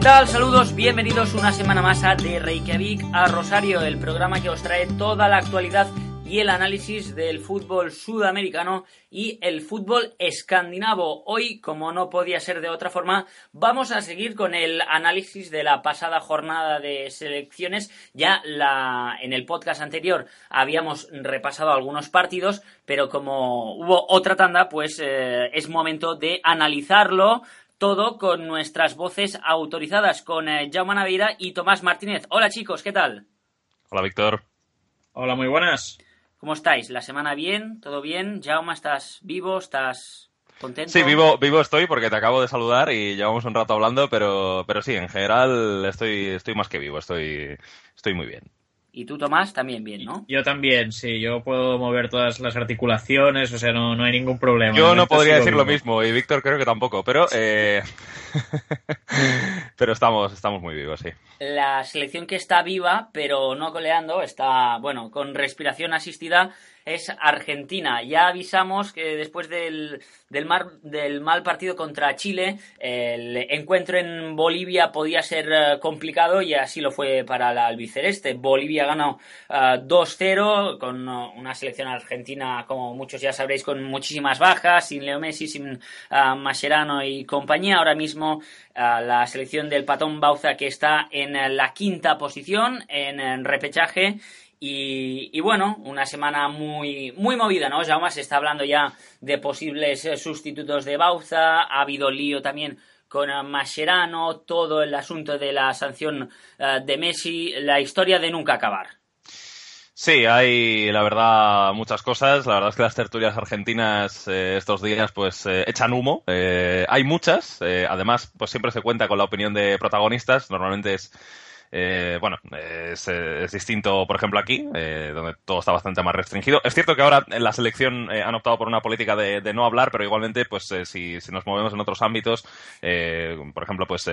¿Qué tal? Saludos, bienvenidos una semana más a De Reykjavik a Rosario, el programa que os trae toda la actualidad y el análisis del fútbol sudamericano y el fútbol escandinavo. Hoy, como no podía ser de otra forma, vamos a seguir con el análisis de la pasada jornada de selecciones. Ya la, en el podcast anterior habíamos repasado algunos partidos, pero como hubo otra tanda, pues eh, es momento de analizarlo todo con nuestras voces autorizadas, con eh, Jaume Naveira y Tomás Martínez. Hola chicos, ¿qué tal? Hola Víctor. Hola, muy buenas. ¿Cómo estáis? ¿La semana bien? ¿Todo bien? Jaume, ¿estás vivo? ¿Estás contento? Sí, vivo, vivo estoy porque te acabo de saludar y llevamos un rato hablando, pero, pero sí, en general estoy, estoy más que vivo, estoy, estoy muy bien. Y tú, Tomás, también bien, ¿no? Yo también, sí, yo puedo mover todas las articulaciones, o sea, no, no hay ningún problema. Yo no podría decir lo mismo y Víctor creo que tampoco, pero eh... pero estamos, estamos muy vivos, sí. La selección que está viva, pero no coleando, está, bueno, con respiración asistida, es Argentina. Ya avisamos que después del, del, mar- del mal partido contra Chile, el encuentro en Bolivia podía ser eh, complicado y así lo fue para la albiceleste. Bolivia ganó eh, 2-0 con eh, una selección argentina, como muchos ya sabréis, con muchísimas bajas, sin Leo Messi, sin eh, Mascherano y compañía. Ahora mismo la selección del Patón Bauza que está en la quinta posición en, en repechaje y, bueno, una semana muy, muy movida, ¿no? Jaume se está hablando ya de posibles eh, sustitutos de Bauza, ha habido lío también con Mascherano, todo el asunto de la sanción eh, de Messi, la historia de nunca acabar. Sí, hay, la verdad, muchas cosas. La verdad es que las tertulias argentinas eh, estos días, pues, echan humo. Hay muchas. además, pues siempre se cuenta con la opinión de protagonistas. Normalmente es, eh, bueno, es, distinto, por ejemplo, aquí, eh, donde todo está bastante más restringido. Es cierto que ahora en la selección eh, han optado por una política de, de no hablar, pero igualmente, pues, eh, si, si nos movemos en otros ámbitos, eh, por ejemplo, pues,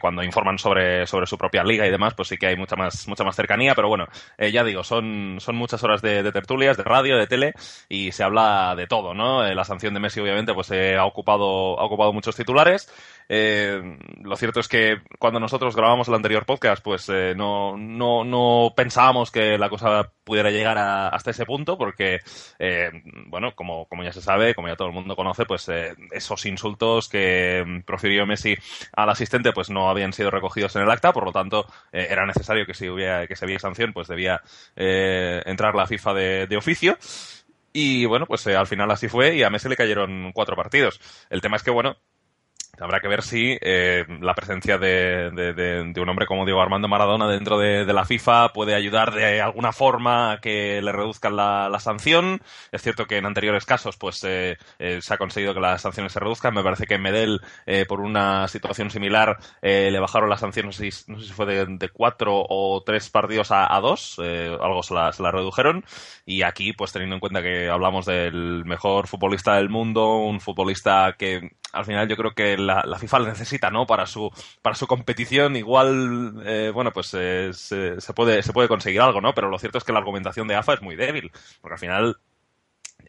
cuando informan sobre, sobre su propia liga y demás, pues sí que hay mucha más, mucha más cercanía, pero bueno, ya digo, son, son muchas horas de, de tertulias, de radio, de tele, y se habla de todo, ¿no? La sanción de Messi, obviamente, pues ha ocupado, ha ocupado muchos titulares. Lo cierto es que cuando nosotros grabamos el anterior podcast, pues eh, no, no, no pensábamos que la cosa pudiera llegar a- hasta ese punto, porque, eh, bueno, como, como ya se sabe, como ya todo el mundo conoce, pues eh, esos insultos que mm, profirió Messi al asistente, pues no habían sido recogidos en el acta, por lo tanto, eh, era necesario que si hubiera, que si había sanción, pues debía eh, entrar la FIFA de, de oficio. Y bueno, pues eh, al final así fue y a Messi le cayeron cuatro partidos. El tema es que, bueno, Habrá que ver si eh, la presencia de, de- un hombre como Diego Armando Maradona dentro de, la FIFA puede ayudar de alguna forma a que le reduzcan la, sanción. Es cierto que en anteriores casos pues eh, eh, se ha conseguido que las sanciones se reduzcan. Me parece que en Medel, eh, por una situación similar, eh, le bajaron la sanción, no sé no sé si fue de, cuatro o tres partidos a, dos, algo se la, se la redujeron. Y aquí, pues teniendo en cuenta que hablamos del mejor futbolista del mundo, un futbolista que al final yo creo que la, la FIFA le necesita, ¿no? Para su, para su competición, igual, eh, bueno, pues eh, se, se puede, se puede conseguir algo, ¿no? Pero lo cierto es que la argumentación de AFA es muy débil, porque al final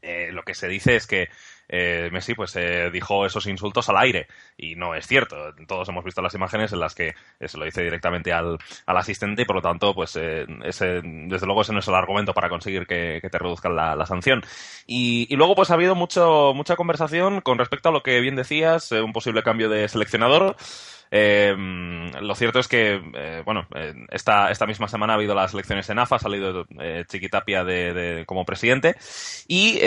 eh, lo que se dice es que eh, Messi pues eh, dijo esos insultos al aire y no es cierto. Todos hemos visto las imágenes en las que eh, se lo dice directamente al, al asistente y por lo tanto pues eh, ese, desde luego ese no es el argumento para conseguir que, que te reduzcan la, la sanción. Y, y luego pues ha habido mucho, mucha conversación con respecto a lo que bien decías, eh, un posible cambio de seleccionador. Eh, lo cierto es que, bueno, esta, esta misma semana ha habido las elecciones en AFA, ha salido Chiquitapia de, de- como presidente y,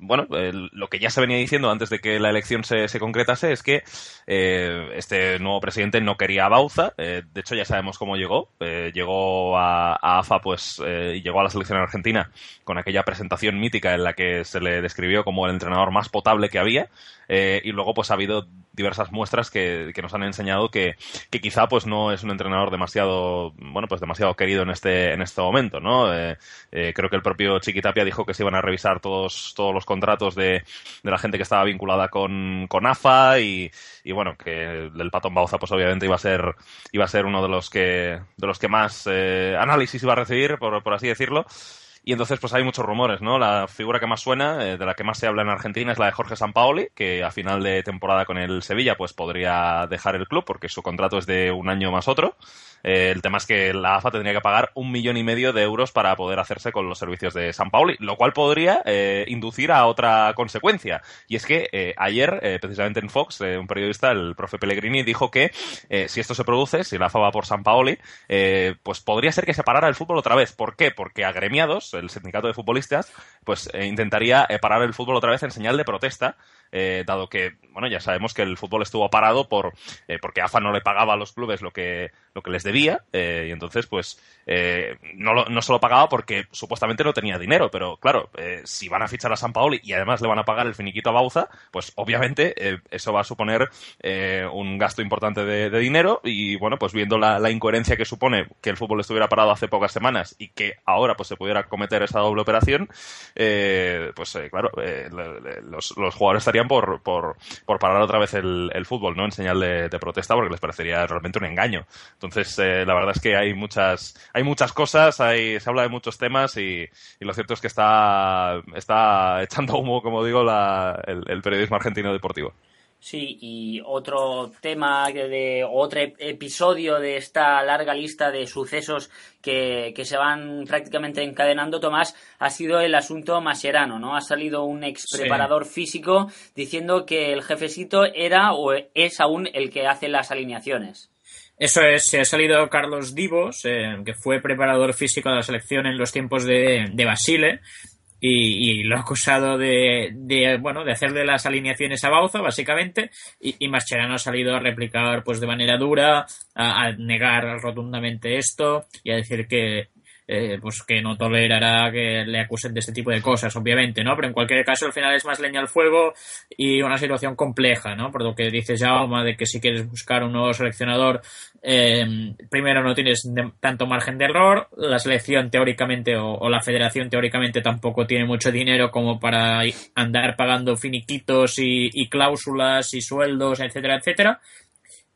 bueno, eh, lo que ya se venía diciendo antes de que la elección se, se concretase es que eh, este nuevo presidente no quería a Bauza, eh, de hecho ya sabemos cómo llegó, eh, llegó a, a AFA pues y llegó a la selección argentina con aquella presentación mítica en la que se le describió como el entrenador más potable que había eh, y luego pues ha habido diversas muestras que, que nos han enseñado que, que quizá pues no es un entrenador demasiado bueno pues demasiado querido en este en este momento no Eh, eh, creo que el propio Chiquitapia dijo que se iban a revisar todos todos los contratos de, de la gente que estaba vinculada con, con AFA y, y bueno que el patón Bauza pues obviamente iba a ser iba a ser uno de los que de los que más eh, análisis iba a recibir por, por así decirlo Y entonces, pues hay muchos rumores, ¿no? La figura que más suena, eh, de la que más se habla en Argentina, es la de Jorge Sampaoli, que a final de temporada con el Sevilla, pues podría dejar el club porque su contrato es de un año más otro. Eh, el tema es que la AFA tendría que pagar un millón y medio de euros para poder hacerse con los servicios de San Pauli, lo cual podría eh, inducir a otra consecuencia. Y es que eh, ayer, precisamente en Fox, un periodista, el profe Pellegrini, dijo que si esto se produce, si la AFA va por San Paoli, pues podría ser que se parara el fútbol otra vez. ¿Por qué? Porque agremiados, el sindicato de futbolistas, pues intentaría parar el fútbol otra vez en señal de protesta eh, dado que, bueno, ya sabemos que el fútbol estuvo parado por eh, porque AFA no le pagaba a los clubes lo que, lo que les debía, eh, y entonces, pues, no, no solo pagaba porque supuestamente no tenía dinero, pero claro, si van a fichar a San Paoli y además le van a pagar el finiquito a Bauza, pues obviamente eso va a suponer un gasto importante de, dinero y, bueno, pues viendo la, incoherencia que supone que el fútbol estuviera parado hace pocas semanas y que ahora pues se pudiera cometer esa doble operación, pues claro, los, los jugadores estarían por, por, parar otra vez el, fútbol, ¿no? En señal de, protesta, porque les parecería realmente un engaño. Entonces, eh, la verdad es que hay muchas, hay muchas cosas, hay, se habla de muchos temas y, y lo cierto es que está, está echando humo, como digo, la, el periodismo argentino deportivo. Sí, y otro tema de otro episodio de esta larga lista de sucesos que, que, se van prácticamente encadenando, Tomás, ha sido el asunto Mascherano, ¿no? Ha salido un ex preparador físico diciendo que el jefecito era o es aún el que hace las alineaciones. Eso es, se ha salido Carlos Divos, eh, que fue preparador físico de la selección en los tiempos de, de Basile, y, lo ha acusado de, de, bueno, de hacerle las alineaciones a Bauza, básicamente, y, y Mascherano ha salido a replicar pues de manera dura, a, negar rotundamente esto y a decir que eh, pues que no tolerará que le acusen de este tipo de cosas, obviamente, ¿no? Pero en cualquier caso, al final es más leña al fuego y una situación compleja, ¿no? Por lo que dice Jaume de que si quieres buscar un nuevo seleccionador, eh, primero no tienes tanto margen de error, la selección teóricamente o, la federación teóricamente tampoco tiene mucho dinero como para andar pagando finiquitos y cláusulas y sueldos, etcétera, etcétera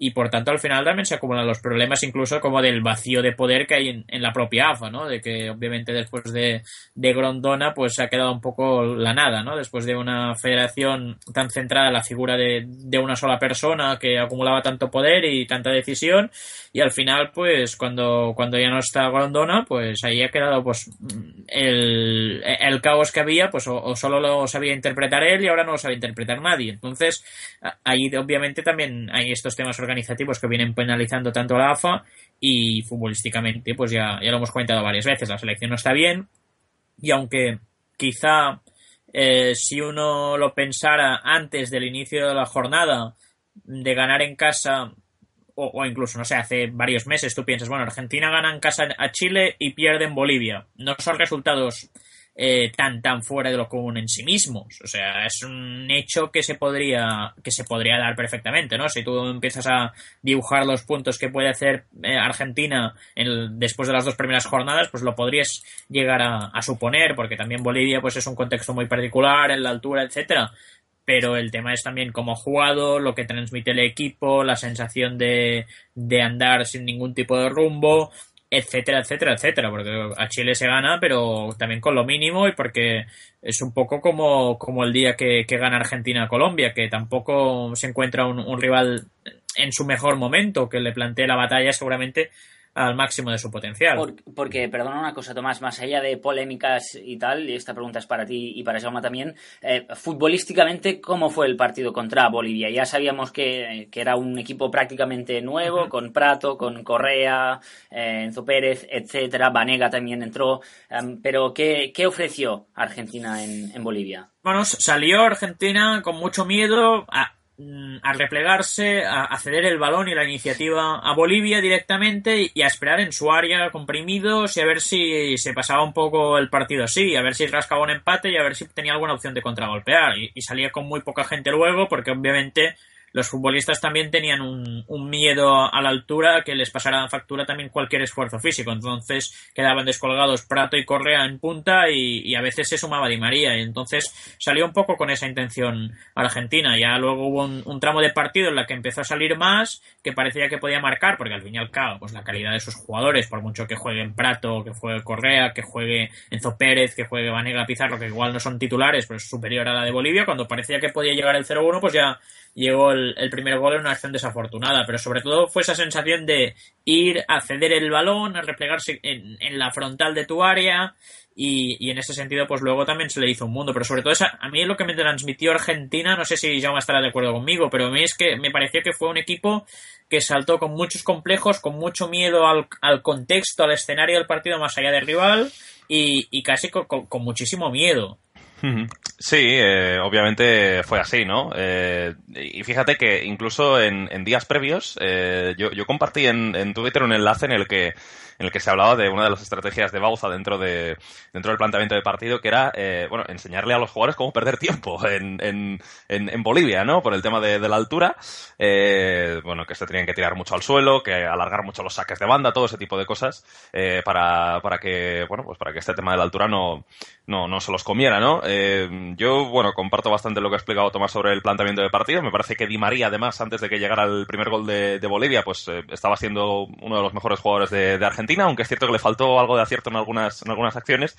y por tanto al final también se acumulan los problemas incluso como del vacío de poder que hay en, la propia AFA, ¿no? De que obviamente después de, de, Grondona pues ha quedado un poco la nada, ¿no? Después de una federación tan centrada en la figura de, de una sola persona que acumulaba tanto poder y tanta decisión y al final pues cuando, cuando ya no está Grondona pues ahí ha quedado pues el, el caos que había pues o, solo lo sabía interpretar él y ahora no lo sabe interpretar nadie. Entonces ahí obviamente también hay estos temas organizativos que vienen penalizando tanto a la AFA y futbolísticamente, pues ya, ya lo hemos comentado varias veces, la selección no está bien y aunque quizá eh, si uno lo pensara antes del inicio de la jornada de ganar en casa o, incluso, no sé, hace varios meses tú piensas, bueno, Argentina gana en casa a Chile y pierde en Bolivia. No son resultados eh, tan tan fuera de lo común en sí mismos. O sea, es un hecho que se podría que se podría dar perfectamente, ¿no? Si tú empiezas a dibujar los puntos que puede hacer eh, Argentina en después de las dos primeras jornadas, pues lo podrías llegar a, a, suponer, porque también Bolivia pues es un contexto muy particular en la altura, etcétera. Pero el tema es también cómo jugado, lo que transmite el equipo, la sensación de, de andar sin ningún tipo de rumbo, etcétera, etcétera, etcétera, porque a Chile se gana, pero también con lo mínimo y porque es un poco como, como el día que, que gana Argentina a Colombia, que tampoco se encuentra un, un rival en su mejor momento, que le plantee la batalla seguramente al máximo de su potencial. porque, perdona una cosa, Tomás, más allá de polémicas y tal, y esta pregunta es para ti y para Jaume también, eh, futbolísticamente, ¿cómo fue el partido contra Bolivia? Ya sabíamos que, era un equipo prácticamente nuevo, con Prato, con Correa, eh, Enzo Pérez, etcétera, Vanega también entró, em, pero ¿qué, ¿qué, ofreció Argentina en, en Bolivia? Bueno, salió Argentina con mucho miedo, a Mm, a replegarse, a, ceder el balón y la iniciativa a Bolivia directamente y a esperar en su área comprimidos y a ver si se pasaba un poco el partido así, a ver si rascaba un empate y a ver si tenía alguna opción de contragolpear. Y, y salía con muy poca gente luego porque obviamente los futbolistas también tenían un, miedo a la altura que les pasara factura también cualquier esfuerzo físico. Entonces quedaban descolgados Prato y Correa en punta y, a veces se sumaba Di María. Y entonces salió un poco con esa intención Argentina. Ya luego hubo un, tramo de partido en la que empezó a salir más, que parecía que podía marcar, porque al fin y al cabo, pues la calidad de sus jugadores, por mucho que jueguen Prato, que juegue Correa, que juegue Enzo Pérez, que juegue Vanega Pizarro, que igual no son titulares, pero es superior a la de Bolivia, cuando parecía que podía llegar el 0-1, pues ya llegó el, primer gol en una acción desafortunada, pero sobre todo fue esa sensación de ir a ceder el balón, a replegarse en, la frontal de tu área y, en ese sentido pues luego también se le hizo un mundo, pero sobre todo esa, a mí lo que me transmitió Argentina, no sé si ya estará de acuerdo conmigo, pero a mí es que me pareció que fue un equipo que saltó con muchos complejos, con mucho miedo al, contexto, al escenario del partido más allá del rival y, casi con muchísimo miedo. Sí, eh, obviamente fue así, ¿no? Eh, y fíjate que incluso en, días previos eh, yo, yo, compartí en, en, Twitter un enlace en el que en el que se hablaba de una de las estrategias de Bauza dentro de dentro del planteamiento de partido, que era eh, bueno enseñarle a los jugadores cómo perder tiempo en, en, en Bolivia, ¿no? Por el tema de, la altura, eh, bueno, que se tenían que tirar mucho al suelo, que alargar mucho los saques de banda, todo ese tipo de cosas, eh, para, para que, bueno, pues para que este tema de la altura no, no, no se los comiera, ¿no? Yo, bueno, comparto bastante lo que ha explicado Tomás sobre el planteamiento de partido. Me parece que Di María, además, antes de que llegara el primer gol de, Bolivia, pues estaba siendo uno de los mejores jugadores de, de Argentina aunque es cierto que le faltó algo de acierto en algunas, en algunas acciones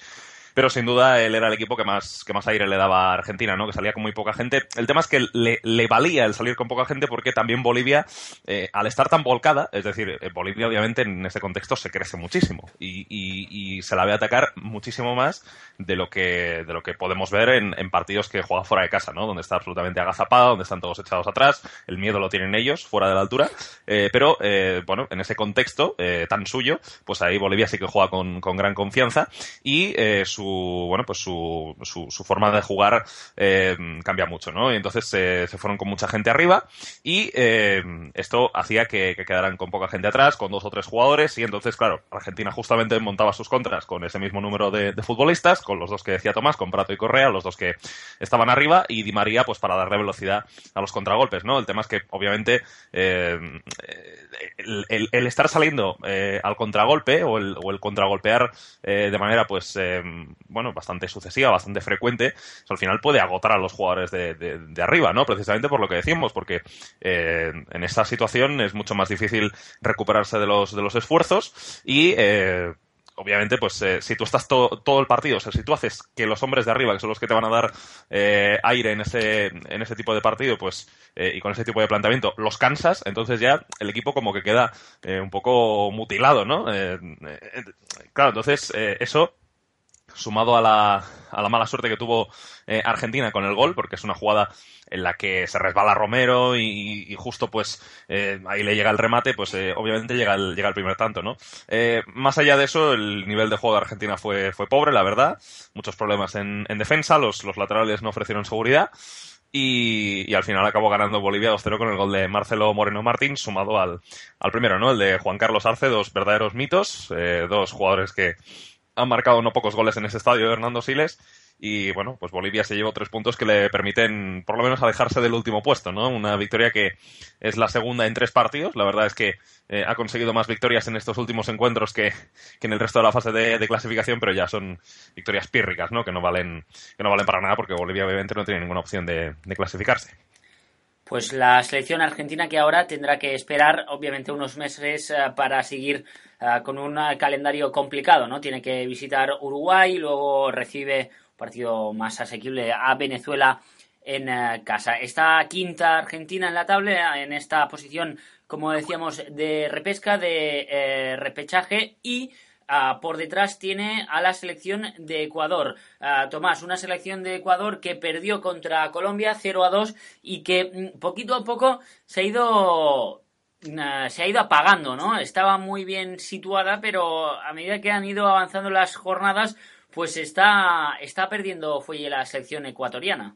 pero sin duda él era el equipo que más, que más aire le daba a Argentina, ¿no? Que salía con muy poca gente. El tema es que le, valía el salir con poca gente porque también Bolivia, eh, al estar tan volcada, es decir, eh, Bolivia obviamente en ese contexto se crece muchísimo y, y, y, se la ve atacar muchísimo más de lo que, de lo que podemos ver en, partidos que juega fuera de casa, ¿no? Donde está absolutamente agazapado, donde están todos echados atrás, el miedo lo tienen ellos, fuera de la altura, eh, pero, eh, bueno, en ese contexto eh, tan suyo, pues ahí Bolivia sí que juega con, con gran confianza y su su bueno pues su, su, forma de jugar eh, cambia mucho no y entonces se fueron con mucha gente arriba y eh, esto hacía que, quedaran con poca gente atrás con dos o tres jugadores y entonces claro Argentina justamente montaba sus contras con ese mismo número de, futbolistas con los dos que decía Tomás con Prato y Correa los dos que estaban arriba y Di María pues para darle velocidad a los contragolpes no el tema es que obviamente eh, el, estar saliendo al contragolpe o el, o el contragolpear de manera pues bueno, bastante sucesiva, bastante frecuente, al final puede agotar a los jugadores de, de, arriba, ¿no? Precisamente por lo que decimos, porque eh, en esta situación es mucho más difícil recuperarse de los, de los esfuerzos y eh, obviamente, pues eh, si tú estás todo el partido, o sea, si tú haces que los hombres de arriba, que son los que te van a dar eh, aire en ese, en ese tipo de partido, pues, eh, y con ese tipo de planteamiento, los cansas, entonces ya el equipo como que queda un poco mutilado, ¿no? claro, entonces eso sumado a la, a la mala suerte que tuvo eh, Argentina con el gol, porque es una jugada en la que se resbala Romero y, justo pues eh, ahí le llega el remate, pues eh, obviamente llega el, llega el primer tanto, ¿no? más allá de eso, el nivel de juego de Argentina fue, fue pobre, la verdad. Muchos problemas en, en defensa, los, los laterales no ofrecieron seguridad. Y, y, al final acabó ganando Bolivia 2-0 con el gol de Marcelo Moreno Martín, sumado al, al primero, ¿no? El de Juan Carlos Arce, dos verdaderos mitos, dos jugadores que, han marcado no pocos goles en ese estadio de Hernando Siles y bueno, pues Bolivia se llevó tres puntos que le permiten por lo menos alejarse del último puesto, ¿no? Una victoria que es la segunda en tres partidos. La verdad es que eh, ha conseguido más victorias en estos últimos encuentros que, en el resto de la fase de, clasificación, pero ya son victorias pírricas, ¿no? Que no valen, que no valen para nada porque Bolivia obviamente no tiene ninguna opción de clasificarse. Pues la selección argentina que ahora tendrá que esperar, obviamente, unos meses eh, para seguir eh, con un calendario complicado, ¿no? Tiene que visitar Uruguay, luego recibe un partido más asequible a Venezuela en eh, casa. Esta quinta Argentina en la tabla, en esta posición, como decíamos, de repesca, de repechaje y Ah, por detrás tiene a la selección de Ecuador. Ah, Tomás, una selección de Ecuador que perdió contra Colombia 0 a 2 y que mm, poquito a poco se ha ido ah, se ha ido apagando, ¿no? Estaba muy bien situada, pero a medida que han ido avanzando las jornadas, pues está, está perdiendo fuelle la selección ecuatoriana.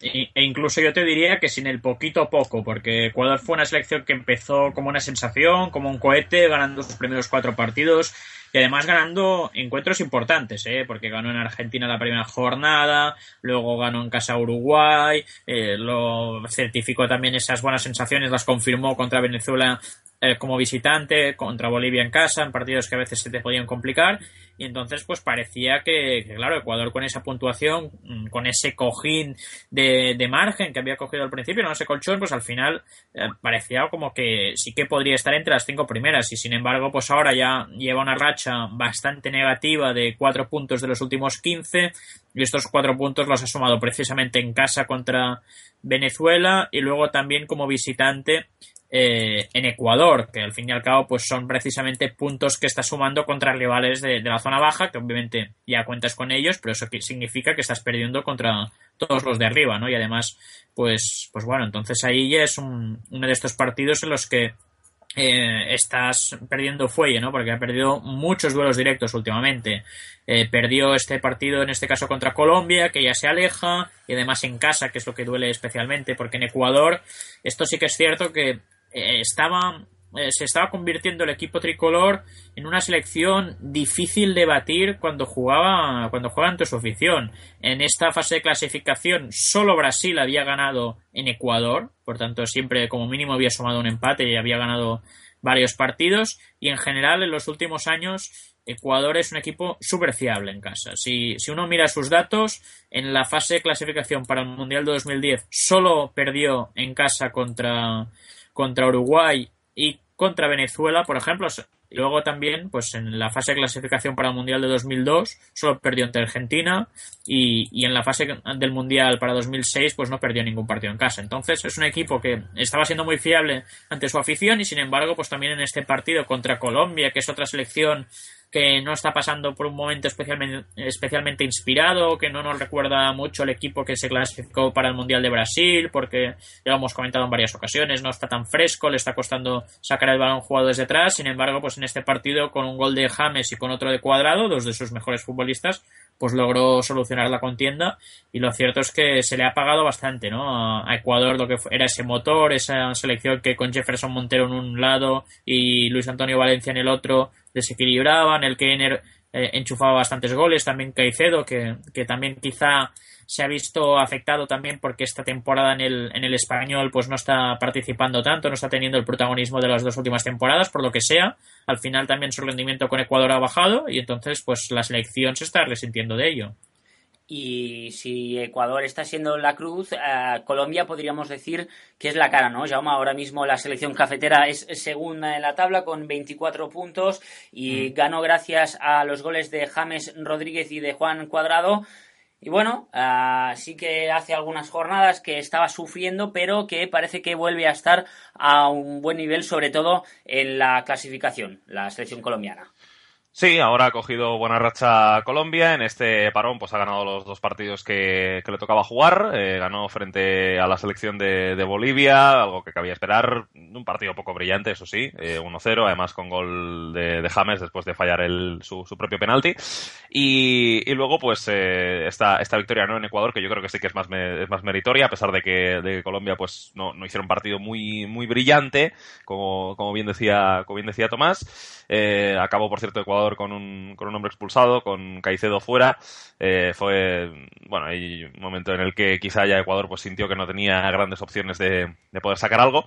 E, e incluso yo te diría que sin el poquito a poco, porque Ecuador fue una selección que empezó como una sensación, como un cohete, ganando sus primeros cuatro partidos, y además ganando encuentros importantes, ¿eh? porque ganó en Argentina la primera jornada, luego ganó en casa Uruguay, eh, lo certificó también esas buenas sensaciones, las confirmó contra Venezuela eh, como visitante, contra Bolivia en casa, en partidos que a veces se te podían complicar. Y entonces, pues parecía que, claro, Ecuador con esa puntuación, mm, con ese cojín de, de margen que había cogido al principio, no ese colchón, pues al final eh, parecía como que sí que podría estar entre las cinco primeras. Y sin embargo, pues ahora ya lleva una racha bastante negativa de cuatro puntos de los últimos 15. Y estos cuatro puntos los ha sumado precisamente en casa contra Venezuela y luego también como visitante eh, en Ecuador, que al fin y al cabo pues son precisamente puntos que está sumando contra rivales de, la zona baja, que obviamente ya cuentas con ellos, pero eso significa que estás perdiendo contra todos los de arriba, ¿no? Y además, pues, pues bueno, entonces ahí ya es un, uno de estos partidos en los que eh, estás perdiendo fuelle, ¿no? Porque ha perdido muchos duelos directos últimamente. Eh, perdió este partido, en este caso contra Colombia, que ya se aleja, y además en casa, que es lo que duele especialmente, porque en Ecuador, esto sí que es cierto que eh, estaba, eh, se estaba convirtiendo el equipo tricolor en una selección difícil de batir cuando jugaba, cuando jugaba ante su afición. En esta fase de clasificación solo Brasil había ganado en Ecuador, por tanto siempre como mínimo había sumado un empate y había ganado varios partidos y en general en los últimos años Ecuador es un equipo súper fiable en casa. Si, si, uno mira sus datos, en la fase de clasificación para el Mundial de 2010 solo perdió en casa contra, contra Uruguay y contra Venezuela, por ejemplo. Luego también, pues en la fase de clasificación para el Mundial de 2002, solo perdió ante Argentina y, y, en la fase del Mundial para 2006, pues no perdió ningún partido en casa. Entonces es un equipo que estaba siendo muy fiable ante su afición y sin embargo, pues también en este partido contra Colombia, que es otra selección que no está pasando por un momento especialmente, inspirado, que no nos recuerda mucho el equipo que se clasificó para el Mundial de Brasil, porque ya lo hemos comentado en varias ocasiones, no está tan fresco, le está costando sacar el balón jugado desde atrás, sin embargo, pues en este partido con un gol de James y con otro de Cuadrado, dos de sus mejores futbolistas, pues logró solucionar la contienda y lo cierto es que se le ha pagado bastante, ¿no? A Ecuador lo que era ese motor, esa selección que con Jefferson Montero en un lado y Luis Antonio Valencia en el otro desequilibraban, el Keiner eh, enchufaba bastantes goles, también Caicedo, que, que también quizá se ha visto afectado también porque esta temporada en el, en el español pues no está participando tanto, no está teniendo el protagonismo de las dos últimas temporadas, por lo que sea. Al final también su rendimiento con Ecuador ha bajado y entonces pues la selección se está resintiendo de ello. Y si Ecuador está siendo la cruz, eh, Colombia podríamos decir que es la cara, ¿no? Jaume, ahora mismo la selección cafetera es segunda en la tabla con 24 puntos y mm. ganó gracias a los goles de James Rodríguez y de Juan Cuadrado. Y bueno, uh, sí que hace algunas jornadas que estaba sufriendo, pero que parece que vuelve a estar a un buen nivel, sobre todo en la clasificación, la selección colombiana. Sí, ahora ha cogido buena racha Colombia. En este parón, pues ha ganado los dos partidos que, le tocaba jugar. Eh, ganó frente a la selección de, Bolivia, algo que cabía esperar. Un partido poco brillante, eso sí, 1-0, eh, además con gol de, James después de fallar el, su, propio penalti. Y, luego, pues, eh, esta, esta victoria ¿no? en Ecuador, que yo creo que sí que es más, es más meritoria, a pesar de que de Colombia pues no, no hicieron un partido muy, muy brillante, como, como, bien decía, como bien decía Tomás. acabó, por cierto, Ecuador con un, con un hombre expulsado, con Caicedo fuera. Eh, fue, bueno, hay un momento en el que quizá ya Ecuador pues sintió que no tenía grandes opciones de, de poder sacar algo.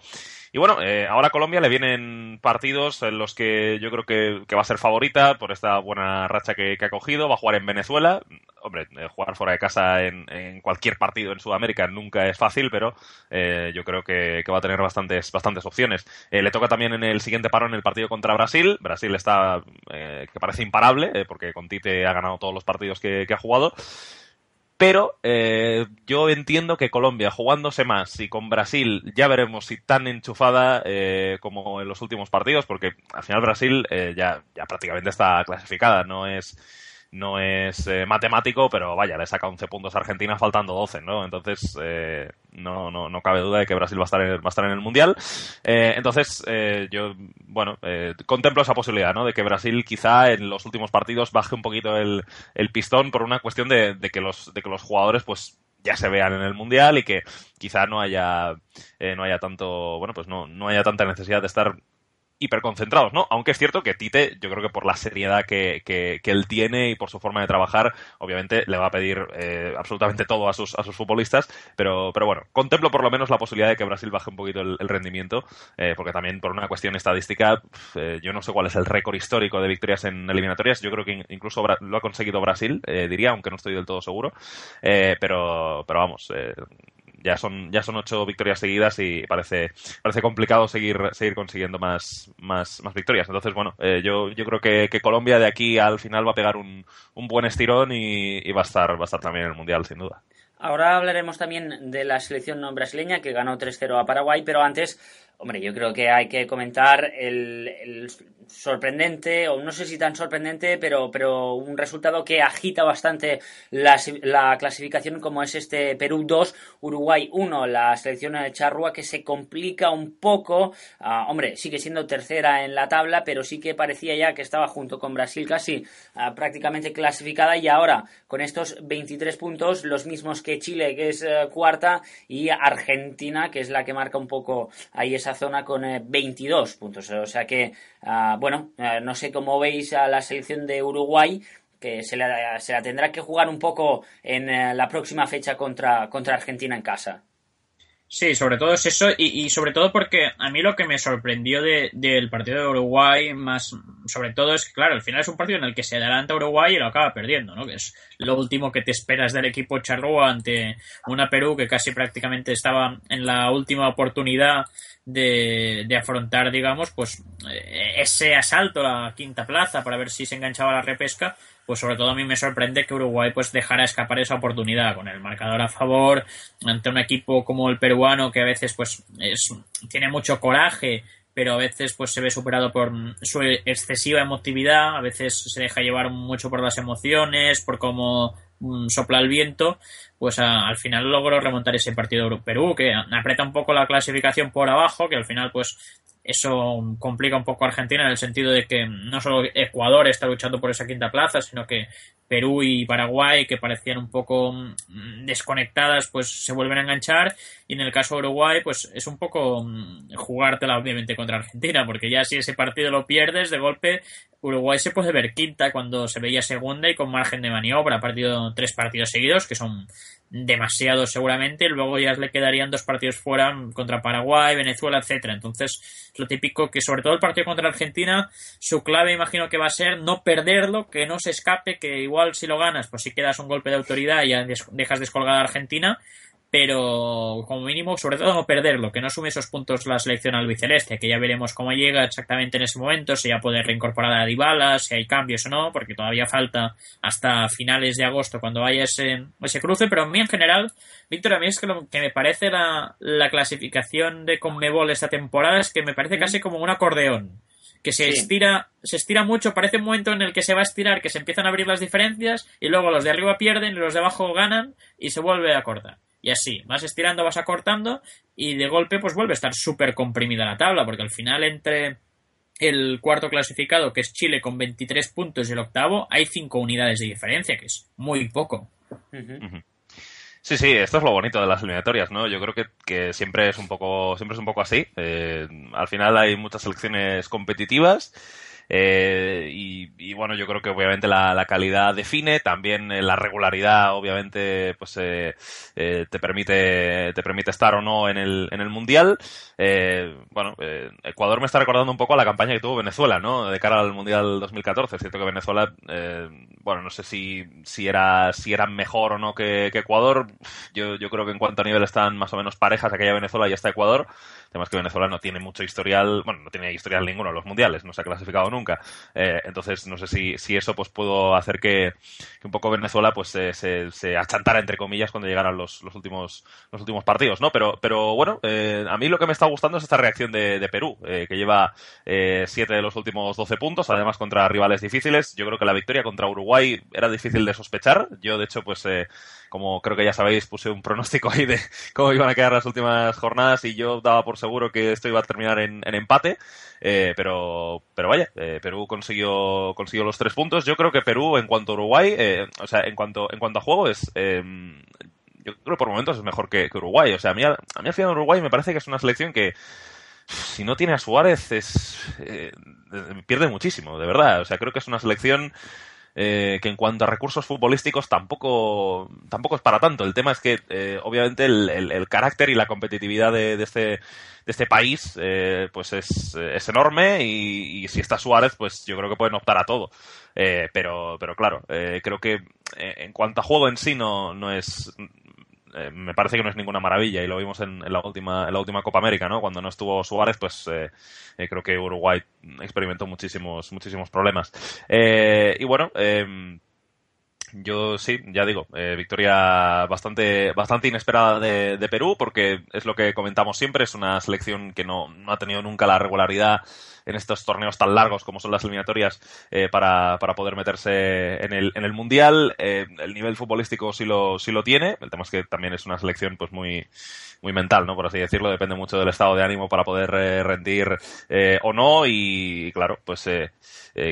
Y bueno, eh, ahora a Colombia le vienen partidos en los que yo creo que, va a ser favorita por esta buena racha que, ha cogido. Va a jugar en Venezuela. Hombre, eh, jugar fuera de casa en, cualquier partido en Sudamérica nunca es fácil, pero eh, yo creo que, va a tener bastantes, bastantes opciones. le toca también en el siguiente paro en el partido contra Brasil. Brasil está, que parece imparable, porque con Tite ha ganado todos los partidos que ha jugado. Pero eh, yo entiendo que Colombia, jugándose más y con Brasil, ya veremos si tan enchufada eh, como en los últimos partidos, porque al final Brasil eh, ya, ya prácticamente está clasificada, no es no es eh, matemático, pero vaya, le saca 11 puntos a Argentina faltando 12, ¿no? Entonces, eh, no, no, no cabe duda de que Brasil va a estar en, va a estar en el Mundial. Eh, entonces, yo, bueno, contemplo esa posibilidad, ¿no? De que Brasil quizá en los últimos partidos baje un poquito el, el pistón por una cuestión de, de, que los, de que los jugadores, pues, ya se vean en el mundial y que quizá no haya no haya tanto bueno pues no, no haya tanta necesidad de estar hiperconcentrados, ¿no? Aunque es cierto que Tite, yo creo que por la seriedad que, que, él tiene y por su forma de trabajar, obviamente le va a pedir eh, absolutamente todo a sus, a sus futbolistas, pero, pero bueno, contemplo por lo menos la posibilidad de que Brasil baje un poquito el, rendimiento, eh, porque también por una cuestión estadística, eh, yo no sé cuál es el récord histórico de victorias en eliminatorias, yo creo que incluso lo ha conseguido Brasil, diría, aunque no estoy del todo seguro, pero, pero vamos, ya son, ya son ocho victorias seguidas y parece, parece complicado seguir, seguir consiguiendo más, más, más victorias. Entonces, bueno, eh, yo, yo creo que, Colombia de aquí al final va a pegar un, un buen estirón y, y, va, a estar, va a estar también en el Mundial, sin duda. Ahora hablaremos también de la selección brasileña que ganó 3-0 a Paraguay, pero antes, hombre, yo creo que hay que comentar el, sorprendente, o no sé si tan sorprendente, pero, pero un resultado que agita bastante la, la clasificación como es este Perú 2, Uruguay 1, la selección de charrúa que se complica un poco, ah, hombre, sigue siendo tercera en la tabla, pero sí que parecía ya que estaba junto con Brasil casi ah, prácticamente clasificada. Y ahora con estos 23 puntos, los mismos que Chile, que es eh, cuarta, y Argentina, que es la que marca un poco ahí esa zona con 22 eh, puntos. O sea que, ah, bueno, eh, no sé cómo veis a la selección de Uruguay, que se la, tendrá que jugar un poco en la próxima fecha contra, contra Argentina en casa. Sí, sobre todo es eso y, sobre todo porque a mí lo que me sorprendió del partido de Uruguay más sobre todo es que claro, al final es un partido en el que se adelanta Uruguay y lo acaba perdiendo, ¿no? Que es lo último que te esperas del equipo charrúa ante una Perú que casi prácticamente estaba en la última oportunidad de, de afrontar, digamos, pues eh, ese asalto a la quinta plaza para ver si se enganchaba la repesca pues sobre todo a mí me sorprende que Uruguay pues dejara escapar esa oportunidad con el marcador a favor ante un equipo como el peruano que a veces pues tiene mucho coraje pero a veces pues se ve superado por su excesiva emotividad, a veces se deja llevar mucho por las emociones, por cómo mm, sopla el viento, pues al final logró remontar ese partido Perú, que aprieta un poco la clasificación por abajo, que al final pues eso complica un poco a Argentina en el sentido de que no solo Ecuador está luchando por esa quinta plaza, sino que Perú y Paraguay, que parecían un poco mm, desconectadas, pues se vuelven a enganchar. Y en el caso de Uruguay, pues es un poco mm, jugártela obviamente contra Argentina, porque ya si ese partido lo pierdes, de golpe Uruguay se puede ver quinta cuando se veía segunda y con margen de maniobra. Ha partido tres partidos seguidos, que son demasiado seguramente, luego ya le quedarían dos partidos fuera contra Paraguay, Venezuela, etcétera. Entonces, lo típico que sobre todo el partido contra Argentina, su clave imagino que va a ser no perderlo, que no se escape, que igual si lo ganas, pues si quedas un golpe de autoridad y ya dejas descolgada a Argentina, pero como mínimo, sobre todo no perderlo, que no sume esos puntos la selección albiceleste, que ya veremos cómo llega exactamente en ese momento, si ya puede reincorporar a Dybala, si hay cambios o no, porque todavía falta hasta finales de agosto cuando vaya ese, ese cruce, pero a mí en general, Víctor, a mí es que lo que me parece la, la clasificación de Conmebol esta temporada es que me parece casi como un acordeón que se estira, se estira mucho, parece un momento en el que se va a estirar, que se empiezan a abrir las diferencias y luego los de arriba pierden y los de abajo ganan y se vuelve a cortar. Y así, vas estirando, vas acortando y de golpe pues vuelve a estar súper comprimida la tabla, porque al final entre el cuarto clasificado, que es Chile, con 23 puntos, y el octavo, hay 5 unidades de diferencia, que es muy poco. Sí, sí, esto es lo bonito de las eliminatorias, ¿no? Yo creo que, que siempre es un poco, siempre es un poco así. Eh, al final hay muchas selecciones competitivas eh, y, bueno, yo creo que obviamente la, calidad define, también eh, la regularidad obviamente pues eh, te permite te permite estar o no en el, en el mundial. bueno, Ecuador me está recordando un poco a la campaña que tuvo Venezuela, ¿no? De cara al mundial 2014. Es cierto que Venezuela, bueno, no sé si, si era si era mejor o no que, que Ecuador. Yo, yo creo que en cuanto a nivel están más o menos parejas aquella Venezuela y está Ecuador. Además que Venezuela no tiene mucho historial, bueno, no tiene historial ninguno en los mundiales, no se ha clasificado nunca. Eh, entonces, no sé si, si eso pues puedo hacer que, un poco Venezuela pues se, se, achantara, entre comillas, cuando llegaran los, los, últimos, los últimos partidos, ¿no? Pero, pero bueno, eh, a mí lo que me está gustando es esta reacción de, de Perú, eh, que lleva siete de los últimos 12 puntos, además contra rivales difíciles. Yo creo que la victoria contra Uruguay era difícil de sospechar. Yo, de hecho, pues como creo que ya sabéis, puse un pronóstico ahí de cómo iban a quedar las últimas jornadas y yo daba por seguro que esto iba a terminar en, empate, eh, pero, pero vaya, eh, Perú consiguió, consiguió los tres puntos. Yo creo que Perú, en cuanto a Uruguay, eh, o sea, en cuanto, en cuanto a juego, es, yo creo que por momentos es mejor que, Uruguay. O sea, a mí, a mí al final Uruguay me parece que es una selección que, si no tiene a Suárez, es, eh, pierde muchísimo, de verdad. O sea, creo que es una selección eh, que en cuanto a recursos futbolísticos tampoco, tampoco es para tanto. El tema es que, eh, obviamente, el, carácter y la competitividad de, este, de este país eh, pues es, es enorme y, si está Suárez, pues yo creo que pueden optar a todo. pero, pero claro, creo que en cuanto a juego en sí no, no es eh, me parece que no es ninguna maravilla y lo vimos en, la última en la última Copa América, ¿no? Cuando no estuvo Suárez, pues eh, eh, creo que Uruguay experimentó muchísimos muchísimos problemas. y bueno. Yo sí, ya digo, victoria bastante, bastante inesperada de, de, Perú, porque es lo que comentamos siempre, es una selección que no, no ha tenido nunca la regularidad en estos torneos tan largos como son las eliminatorias eh, para, para, poder meterse en el, en el Mundial. Eh, el nivel futbolístico sí lo, sí lo tiene. El tema es que también es una selección pues muy, muy mental, ¿no? Por así decirlo. Depende mucho del estado de ánimo para poder eh, rendir o no. Y claro, pues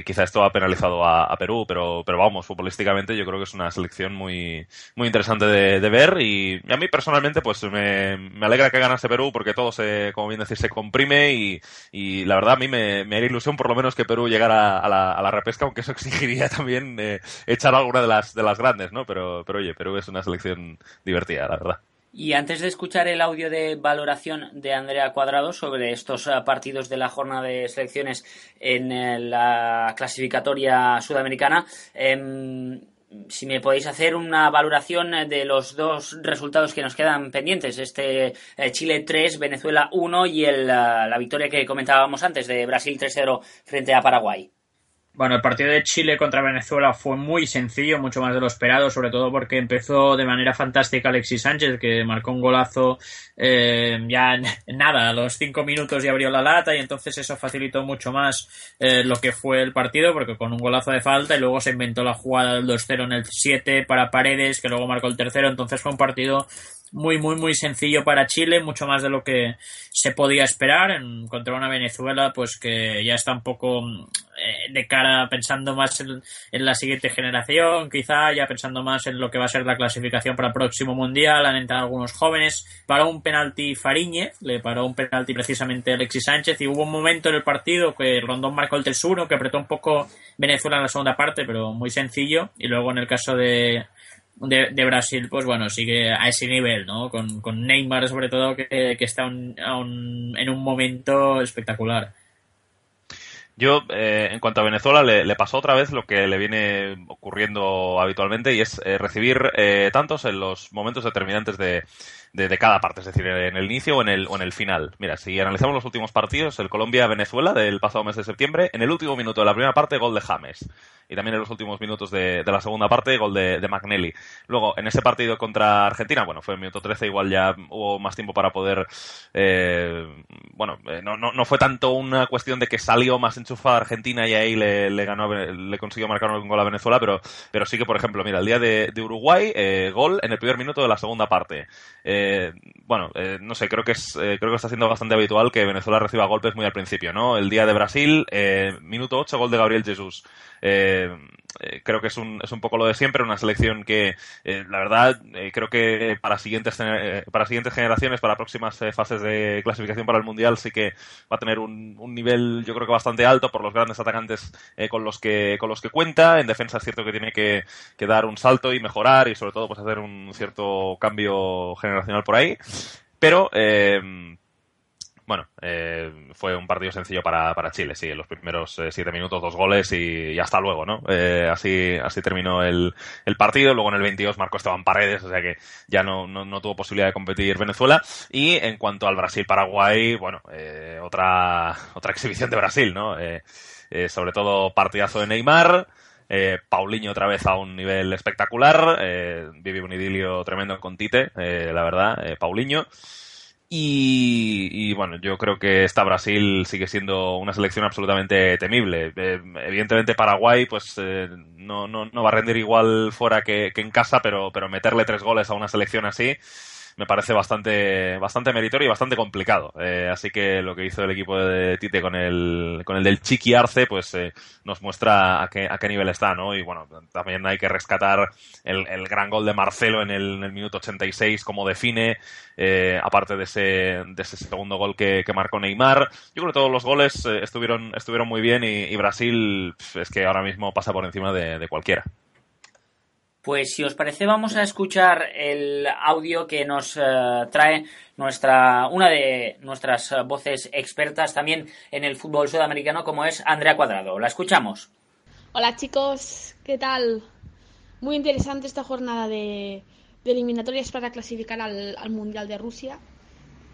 quizá esto ha penalizado a, Perú, pero, pero vamos, futbolísticamente yo creo que es una selección muy, muy interesante de, de ver. Y, a mí personalmente pues me, me alegra que ganase Perú porque todo se, como bien decir, se comprime y, y la verdad a mí me me, haría ilusión por lo menos que Perú llegara a la, repesca, aunque eso exigiría también eh, echar alguna de las, de las grandes, ¿no? Pero, pero oye, Perú es una selección divertida, la verdad. Y antes de escuchar el audio de valoración de Andrea Cuadrado sobre estos eh, partidos de la jornada de selecciones en eh, la clasificatoria sudamericana, em, si me podéis hacer una valoración de los dos resultados que nos quedan pendientes, este eh, Chile 3, Venezuela 1 y el, la victoria que comentábamos antes de Brasil 3-0 frente a Paraguay. Bueno, el partido de Chile contra Venezuela fue muy sencillo, mucho más de lo esperado, sobre todo porque empezó de manera fantástica Alexis Sánchez, que marcó un golazo eh, ya nada, a los cinco minutos ya abrió la lata y entonces eso facilitó mucho más eh, lo que fue el partido, porque con un golazo de falta y luego se inventó la jugada del 2-0 en el 7 para Paredes, que luego marcó el tercero, entonces fue un partido muy, muy, muy sencillo para Chile, mucho más de lo que se podía esperar. En, contra una Venezuela, pues que ya está un poco eh, de cara pensando más en, la siguiente generación, quizá ya pensando más en lo que va a ser la clasificación para el próximo mundial, han entrado algunos jóvenes, paró un penalti Fariñe, le paró un penalti precisamente Alexis Sánchez y hubo un momento en el partido que Rondón marcó el 3 que apretó un poco Venezuela en la segunda parte, pero muy sencillo, y luego en el caso de de, Brasil, pues bueno, sigue a ese nivel, ¿no? Con, con Neymar sobre todo, que, que está en un momento espectacular. Yo, eh, en cuanto a Venezuela, le, pasó otra vez lo que le viene ocurriendo habitualmente y es eh, recibir eh, tantos en los momentos determinantes de, de, cada parte, es decir, en el inicio o en el, o en el final. Mira, si analizamos los últimos partidos, el Colombia-Venezuela del pasado mes de septiembre, en el último minuto de la primera parte, gol de James. Y también en los últimos minutos de, de la segunda parte, gol de, de McNelly. Luego, en ese partido contra Argentina, bueno, fue el minuto 13, igual ya hubo más tiempo para poder. Eh, bueno, eh, no, no, no, fue tanto una cuestión de que salió más enchufada Argentina y ahí le, le ganó, le consiguió marcar un gol a Venezuela, pero, pero sí que, por ejemplo, mira, el día de, de Uruguay, eh, gol en el primer minuto de la segunda parte. Eh, bueno, eh, no sé, creo que es, eh, creo que está siendo bastante habitual que Venezuela reciba golpes muy al principio, ¿no? El día de Brasil, minuto 8, gol de Gabriel Jesús. Creo que es un, es un poco lo de siempre, una selección que, la verdad, creo que para siguientes, para siguientes generaciones, para próximas fases de clasificación para el Mundial, sí que va a tener un, un nivel, yo creo que bastante alto por los grandes atacantes con los que, con los que cuenta. En defensa es cierto que tiene que, que dar un salto y mejorar y sobre todo pues hacer un cierto cambio generacional por ahí. Pero, eh, bueno, eh, fue un partido sencillo para, para Chile, sí, en los primeros eh, siete minutos dos goles y, hasta luego, ¿no? así, así terminó el, el, partido, luego en el 22 marcó Esteban Paredes, o sea que ya no, no, tuvo posibilidad de competir Venezuela. Y en cuanto al Brasil-Paraguay, bueno, otra, otra exhibición de Brasil, ¿no? sobre todo partidazo de Neymar, eh, Paulinho otra vez a un nivel espectacular. Eh, vive un idilio tremendo con Tite, eh, la verdad, eh, Paulinho. Y, bueno, yo creo que esta Brasil sigue siendo una selección absolutamente temible. evidentemente Paraguay pues no, no, no, va a rendir igual fuera que, que en casa, pero, pero meterle tres goles a una selección así me parece bastante, bastante meritorio y bastante complicado. Eh, así que lo que hizo el equipo de Tite con el, con el del Chiqui Arce, pues eh, nos muestra a qué, a qué nivel está, ¿no? Y bueno, también hay que rescatar el, gran gol de Marcelo en el, en el minuto 86, como define, eh, aparte de ese, de ese segundo gol que, que, marcó Neymar. Yo creo que todos los goles eh, estuvieron, estuvieron muy bien y, Brasil es que ahora mismo pasa por encima de cualquiera. Pues si os parece vamos a escuchar el audio que nos uh, trae nuestra una de nuestras voces expertas también en el fútbol sudamericano como es Andrea Cuadrado. La escuchamos. Hola chicos, ¿qué tal? Muy interesante esta jornada de, de eliminatorias para clasificar al, al, Mundial de Rusia.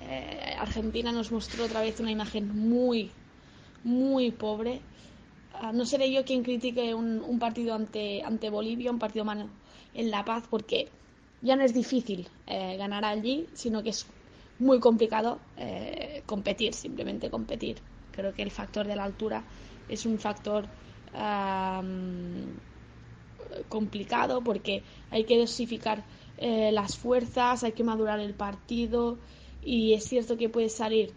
Eh, Argentina nos mostró otra vez una imagen muy, muy pobre. Uh, no seré yo quien critique un, partido ante, ante Bolivia, un partido mano en La Paz, porque ya no es difícil eh, ganar allí, sino que es muy complicado eh, competir, simplemente competir. Creo que el factor de la altura es un factor complicado porque hay que dosificar eh, las fuerzas, hay que madurar el partido y es cierto que puedes salir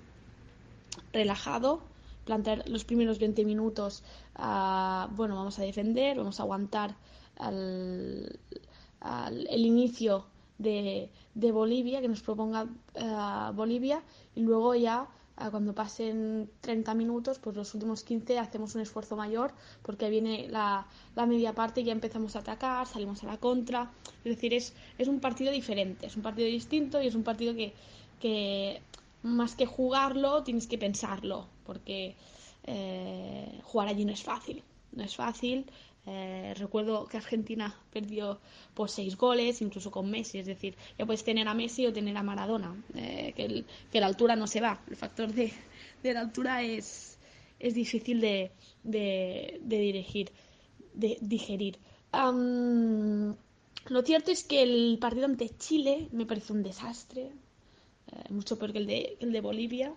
relajado, plantear los primeros 20 minutos, uh, bueno, vamos a defender, vamos a aguantar al, el inicio de, de, Bolivia, que nos proponga uh, Bolivia, y luego ya uh, cuando pasen 30 minutos, pues los últimos 15 hacemos un esfuerzo mayor, porque viene la, la, media parte y ya empezamos a atacar, salimos a la contra. Es decir, es, es un partido diferente, es un partido distinto y es un partido que, que más que jugarlo, tienes que pensarlo, porque eh, jugar allí no es fácil. No es fácil, eh, recuerdo que Argentina perdió por seis goles, incluso con Messi. Es decir, ya puedes tener a Messi o tener a Maradona, eh, que, el, que, la altura no se va. El factor de, de la altura es, es difícil de, de, de dirigir, de digerir. Lo cierto es que el partido ante Chile me parece un desastre, mucho peor que el de, el de Bolivia.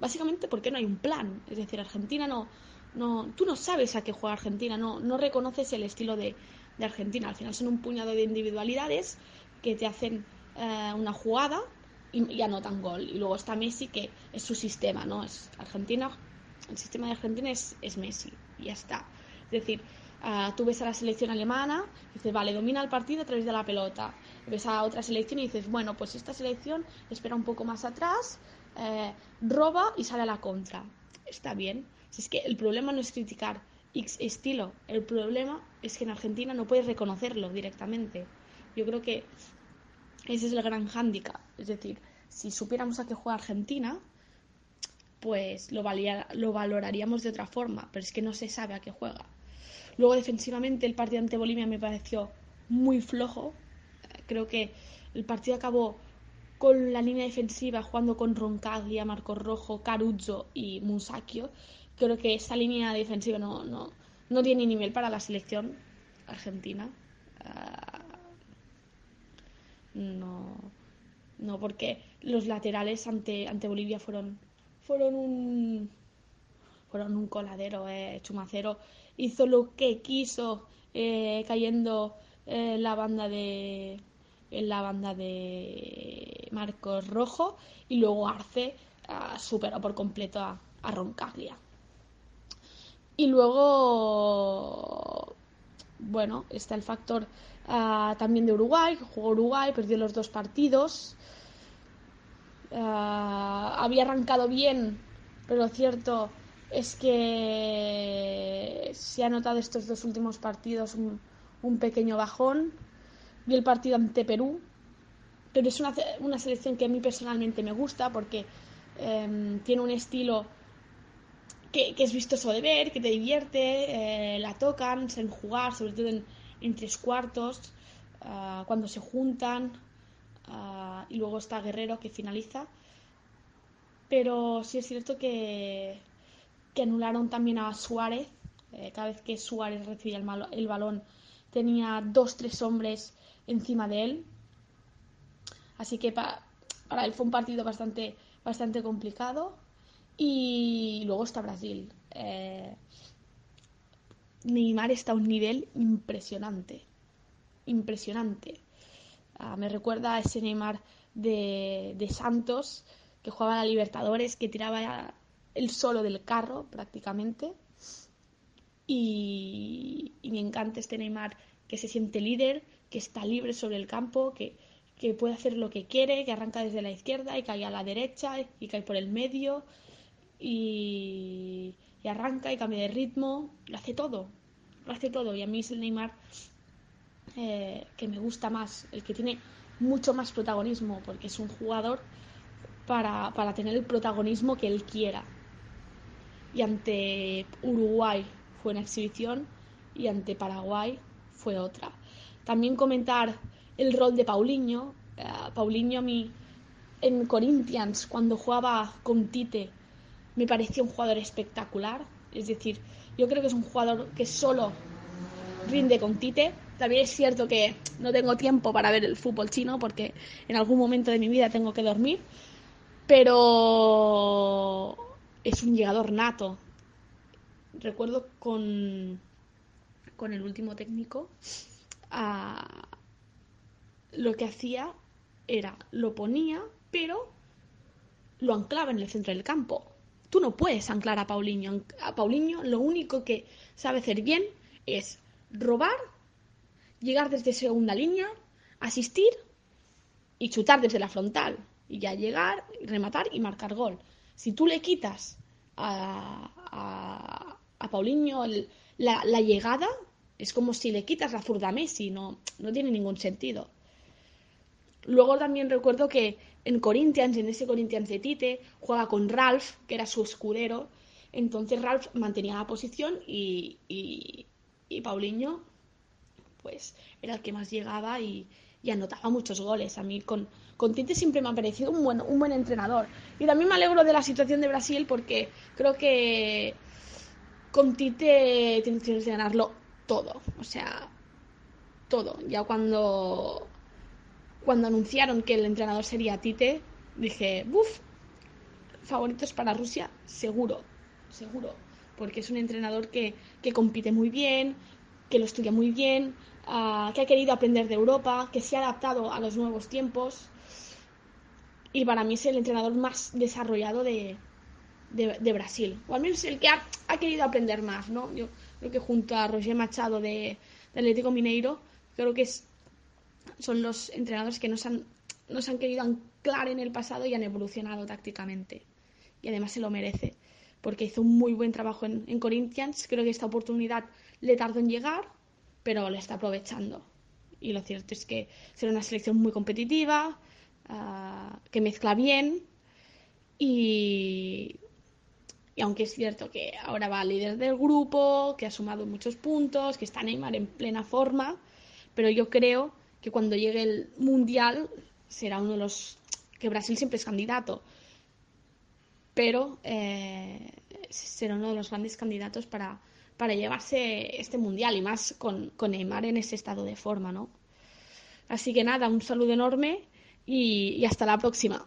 Básicamente porque no hay un plan. Es decir, Argentina no no, tú no sabes a qué juega Argentina, no, no reconoces el estilo de, de, Argentina. Al final son un puñado de individualidades que te hacen eh, una jugada y, y, anotan gol. Y luego está Messi, que es su sistema, ¿no? Es Argentina, el sistema de Argentina es, es Messi, y ya está. Es decir, uh, tú ves a la selección alemana y dices, vale, domina el partido a través de la pelota. Ves a otra selección y dices, bueno, pues esta selección espera un poco más atrás, eh, roba y sale a la contra. Está bien si es que el problema no es criticar X estilo, el problema es que en Argentina no puedes reconocerlo directamente. Yo creo que ese es el gran hándicap. Es decir, si supiéramos a qué juega Argentina, pues lo, valía, lo valoraríamos de otra forma, pero es que no se sabe a qué juega. Luego, defensivamente, el partido ante Bolivia me pareció muy flojo. Creo que el partido acabó con la línea defensiva jugando con Roncaglia, Marcos Rojo, Caruzzo y Musacchio creo que esa línea defensiva no, no, no tiene nivel para la selección argentina. Uh, no, no, porque los laterales ante, ante Bolivia fueron, fueron un fueron un coladero. Eh. Chumacero hizo lo que quiso eh, cayendo en la banda de en la banda de Marcos Rojo y luego Arce uh, superó por completo a, a Roncaglia. Y luego, bueno, está el factor uh, también de Uruguay, jugó Uruguay, perdió los dos partidos. Uh, había arrancado bien, pero lo cierto es que se ha notado estos dos últimos partidos un pequeño bajón. Vi el partido ante Perú, pero es una, una selección que a mí personalmente me gusta porque eh, tiene un estilo que, que, es vistoso de ver, que te divierte, eh, la tocan, saben jugar, sobre todo en, en tres cuartos, uh, cuando se juntan, uh, y luego está Guerrero que finaliza. Pero sí es cierto que, que anularon también a Suárez, eh, cada vez que Suárez recibía el, malo, el balón tenía dos, tres hombres encima de él. Así que pa, para él fue un partido bastante, bastante complicado. Y luego está Brasil. Eh, Neymar está a un nivel impresionante. Impresionante. Ah, me recuerda a ese Neymar de, de Santos que jugaba a Libertadores, que tiraba el solo del carro prácticamente. Y, me encanta este Neymar que se siente líder, que está libre sobre el campo, que, que, puede hacer lo que quiere, que arranca desde la izquierda y cae a la derecha y cae por el medio y, arranca y cambia de ritmo, lo hace todo, lo hace todo. Y a mí es el Neymar eh, que me gusta más, el que tiene mucho más protagonismo, porque es un jugador para, para tener el protagonismo que él quiera. Y ante Uruguay fue una exhibición y ante Paraguay fue otra. También comentar el rol de Paulinho. Uh, Paulinho a mí en Corinthians, cuando jugaba con Tite, me pareció un jugador espectacular. Es decir, yo creo que es un jugador que solo rinde con Tite. También es cierto que no tengo tiempo para ver el fútbol chino porque en algún momento de mi vida tengo que dormir. Pero es un llegador nato. Recuerdo con, con el último técnico, a, lo que hacía era lo ponía, pero lo anclaba en el centro del campo. Tú no puedes anclar a Paulinho. A Paulinho lo único que sabe hacer bien es robar, llegar desde segunda línea, asistir y chutar desde la frontal. Y ya llegar, rematar y marcar gol. Si tú le quitas a, a, a Paulinho la, llegada, es como si le quitas la zurda a Messi. No, no tiene ningún sentido. Luego también recuerdo que en Corinthians, en ese Corinthians de Tite, juega con Ralph, que era su escudero. Entonces Ralph mantenía la posición y, y, y Paulinho, pues era el que más llegaba y, y, anotaba muchos goles. A mí con, con Tite siempre me ha parecido un buen, un buen entrenador. Y también me alegro de la situación de Brasil porque creo que con Tite tienes que ganarlo todo. O sea, todo. Ya cuando cuando anunciaron que el entrenador sería Tite, dije, ¡buf! Favoritos para Rusia, seguro, seguro. Porque es un entrenador que, que compite muy bien, que lo estudia muy bien, uh, que ha querido aprender de Europa, que se ha adaptado a los nuevos tiempos. Y para mí es el entrenador más desarrollado de, de, Brasil. O al menos el que ha, querido aprender más, ¿no? Creo que junto a Roger Machado de, Atlético Mineiro, creo que es son los entrenadores que nos han, nos han querido anclar en el pasado y han evolucionado tácticamente. Y además se lo merece, porque hizo un muy buen trabajo en, en Corinthians. Creo que esta oportunidad le tardó en llegar, pero la está aprovechando. Y lo cierto es que será una selección muy competitiva, uh, que mezcla bien y, y aunque es cierto que ahora va líder del grupo, que ha sumado muchos puntos, que está Neymar en plena forma, pero yo creo que cuando llegue el Mundial será uno de los que Brasil siempre es candidato, pero eh, será uno de los grandes candidatos para, para llevarse este Mundial y más con, con, Neymar en ese estado de forma, ¿no? Así que nada, un saludo enorme y, y hasta la próxima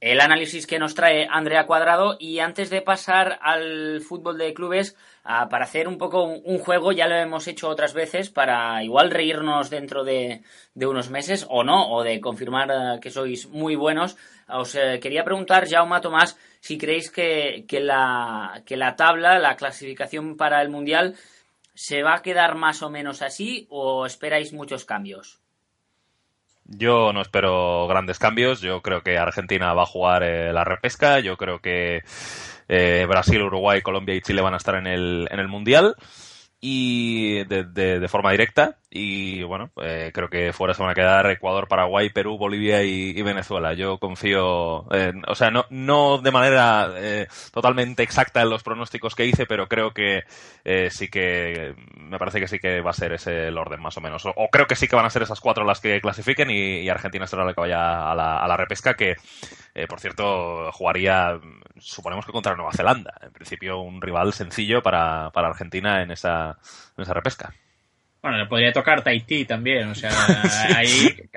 el análisis que nos trae Andrea Cuadrado. Y antes de pasar al fútbol de clubes uh, para hacer un poco un, juego ya lo hemos hecho otras veces para igual reírnos dentro de, de unos meses o no o de confirmar uh, que sois muy buenos. Os uh, quería preguntar Jaume Tomás si creéis que, que, la, que la tabla la clasificación para el mundial se va a quedar más o menos así o esperáis muchos cambios yo no espero grandes cambios. Yo creo que Argentina va a jugar eh, la repesca. Yo creo que eh, Brasil, Uruguay, Colombia y Chile van a estar en el, en el Mundial y de, de, de, forma directa y bueno eh, creo que fuera se van a quedar Ecuador Paraguay Perú Bolivia y, Venezuela yo confío en, o sea no no de manera eh, totalmente exacta en los pronósticos que hice pero creo que eh, sí que me parece que sí que va a ser ese el orden más o menos o, creo que sí que van a ser esas cuatro las que clasifiquen y, y Argentina será la que vaya a la, a la repesca que eh, por cierto, jugaría, suponemos que contra Nueva Zelanda. En principio, un rival sencillo para, para Argentina en esa, en esa repesca. Bueno, le podría tocar Tahití también, o sea, hay,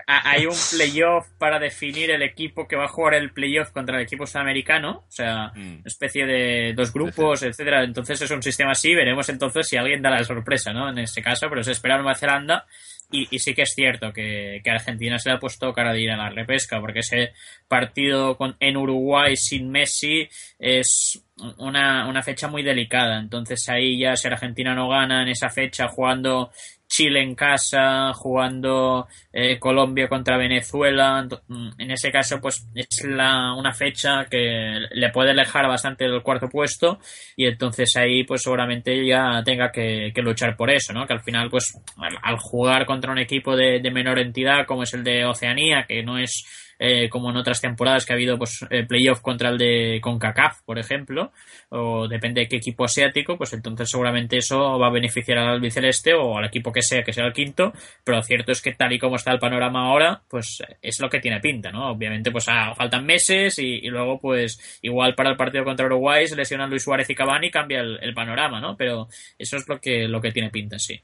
hay un playoff para definir el equipo que va a jugar el playoff contra el equipo sudamericano, o sea, mm. especie de dos grupos, etcétera. Entonces es un sistema así, veremos entonces si alguien da la sorpresa, ¿no? En este caso, pero se espera Nueva Zelanda Y, sí que es cierto que, que, Argentina se le ha puesto cara de ir a la repesca, porque ese partido con, en Uruguay sin Messi es una, una fecha muy delicada. Entonces ahí ya si Argentina no gana en esa fecha jugando Chile en casa, jugando eh, Colombia contra Venezuela. Mm, en ese caso, pues es la, una fecha que le puede alejar bastante del cuarto puesto y entonces ahí, pues seguramente ya tenga que, luchar por eso, ¿no? Que al final, pues al, jugar contra un equipo de, de menor entidad como es el de Oceanía, que no es eh, como en otras temporadas que ha habido pues eh, playoff contra el de CONCACAF, por ejemplo, o depende de qué equipo asiático, pues entonces seguramente eso va a beneficiar al albiceleste o al equipo que sea, que sea el quinto, pero lo cierto es que tal y como está el panorama ahora, pues es lo que tiene pinta, ¿no? Obviamente pues ah, faltan meses y, luego pues igual para el partido contra Uruguay se lesionan Luis Suárez y Cavani y cambia el, el panorama, ¿no? Pero eso es lo que, lo que tiene pinta, sí.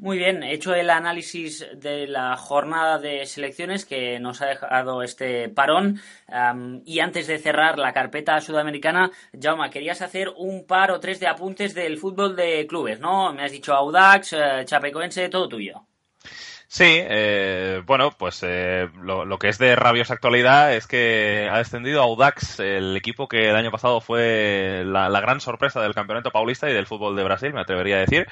Muy bien, hecho el análisis de la jornada de selecciones que nos ha dejado este parón y antes de cerrar la carpeta sudamericana, Jauma, querías hacer un par o tres de apuntes del fútbol de clubes, ¿no? Me has dicho Audax, eh, Chapecoense, todo tuyo. Sí, eh, bueno, pues eh, lo, que es de rabiosa actualidad es que ha descendido Audax, el equipo que el año pasado fue la gran sorpresa del campeonato paulista y del fútbol de Brasil, me atrevería a decir.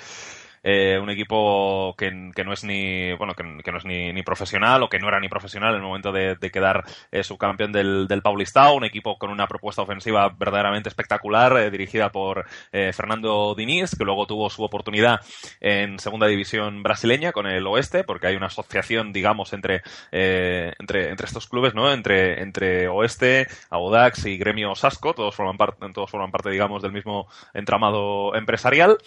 Eh, un equipo que, no es ni bueno que, no es ni, profesional o que no era ni profesional en el momento de, quedar eh, subcampeón del, del Paulistao, un equipo con una propuesta ofensiva verdaderamente espectacular eh, dirigida por Fernando Diniz, que luego tuvo su oportunidad en segunda división brasileña con el Oeste, porque hay una asociación, digamos, entre, entre, entre estos clubes, ¿no? Entre, entre Oeste, Audax y Gremio Sasco, todos forman parte, todos forman parte, digamos, del mismo entramado empresarial.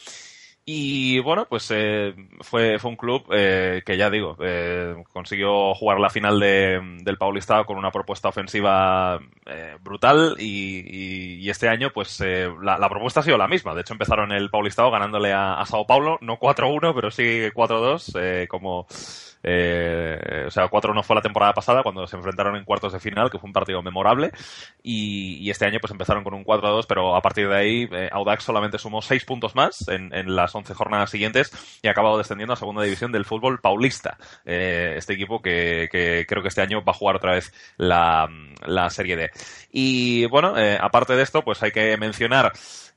Y bueno, pues eh, fue, fue un club eh, que ya digo, eh, consiguió jugar la final de, del Paulista con una propuesta ofensiva brutal y, este año pues la, la, propuesta ha sido la misma. De hecho empezaron el Paulistao ganándole a, a Sao Paulo, no 4-1, pero sí 4-2, como eh, o sea, 4-1 fue la temporada pasada cuando se enfrentaron en cuartos de final, que fue un partido memorable. Y, este año pues empezaron con un 4-2, pero a partir de ahí eh, Audax solamente sumó 6 puntos más en, las 11 jornadas siguientes y ha acabado descendiendo a segunda división del fútbol paulista. Eh, este equipo que, creo que este año va a jugar otra vez la, la Serie D. Y bueno, aparte de esto, pues hay que mencionar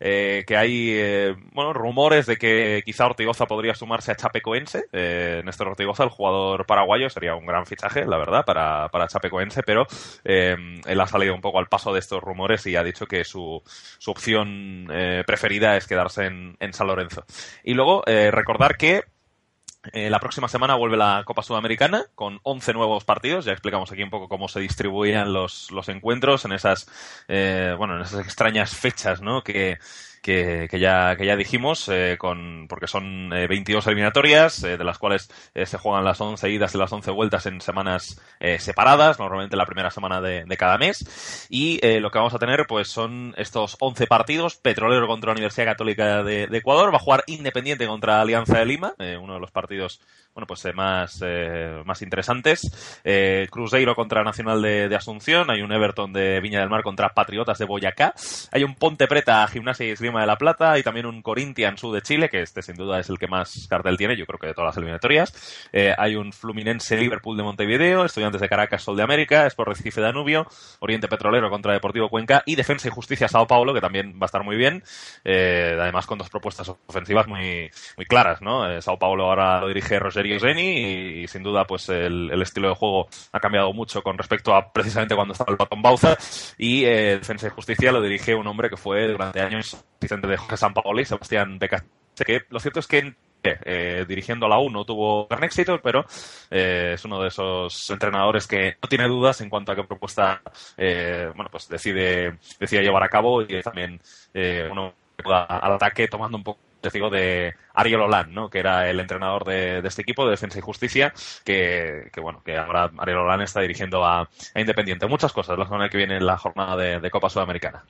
eh, que hay eh, bueno, rumores de que quizá Ortigoza podría sumarse a Chapecoense. Eh, Néstor Ortigoza, el jugador paraguayo, sería un gran fichaje, la verdad, para, para Chapecoense, pero eh, él ha salido un poco al paso de estos rumores y ha dicho que su, su opción preferida es quedarse en, en San Lorenzo. Y luego recordar que eh, la próxima semana vuelve la Copa Sudamericana con 11 nuevos partidos. Ya explicamos aquí un poco cómo se distribuían los, los encuentros en esas, eh, bueno, en esas extrañas fechas, ¿no? Que, que, ya, que ya dijimos, eh, con, porque son eh, 22 eliminatorias, eh, de las cuales eh, se juegan las 11 idas y las 11 vueltas en semanas eh, separadas, normalmente la primera semana de, cada mes. Y lo que vamos a tener pues son estos 11 partidos, Petrolero contra la Universidad Católica de, Ecuador, va a jugar Independiente contra Alianza de Lima, uno de los partidos bueno, pues eh, más, más interesantes. Eh, Cruzeiro contra Nacional de, de, Asunción, hay un Everton de Viña del Mar contra Patriotas de Boyacá, hay un Ponte Preta Gimnasia y De la Plata, y también un Corinthians Sud de Chile, que este sin duda es el que más cartel tiene, yo creo que de todas las eliminatorias. Eh, hay un Fluminense Liverpool de Montevideo, Estudiantes de Caracas Sol de América, Sport Recife Danubio, Oriente Petrolero contra Deportivo Cuenca y Defensa y Justicia Sao Paulo, que también va a estar muy bien, eh, además con dos propuestas ofensivas muy, muy claras, ¿no? Eh, Sao Paulo ahora lo dirige Roger y, sin duda pues el, estilo de juego ha cambiado mucho con respecto a precisamente cuando estaba el Patón Bauza y eh, Defensa y Justicia lo dirige un hombre que fue durante años asistente de Jorge Sampaoli, Sebastián Becas que lo cierto es que eh, dirigiendo a la U no tuvo gran éxito, pero eh, es uno de esos entrenadores que no tiene dudas en cuanto a qué propuesta eh, bueno pues decide, decide llevar a cabo y también eh, uno al ataque tomando un poco testigo de Ariel Hollande, ¿no? que era el entrenador de, este equipo de Defensa y Justicia, que, bueno, que ahora Ariel Hollande está dirigiendo a, Independiente. Muchas cosas la semana que viene en la jornada de Copa Sudamericana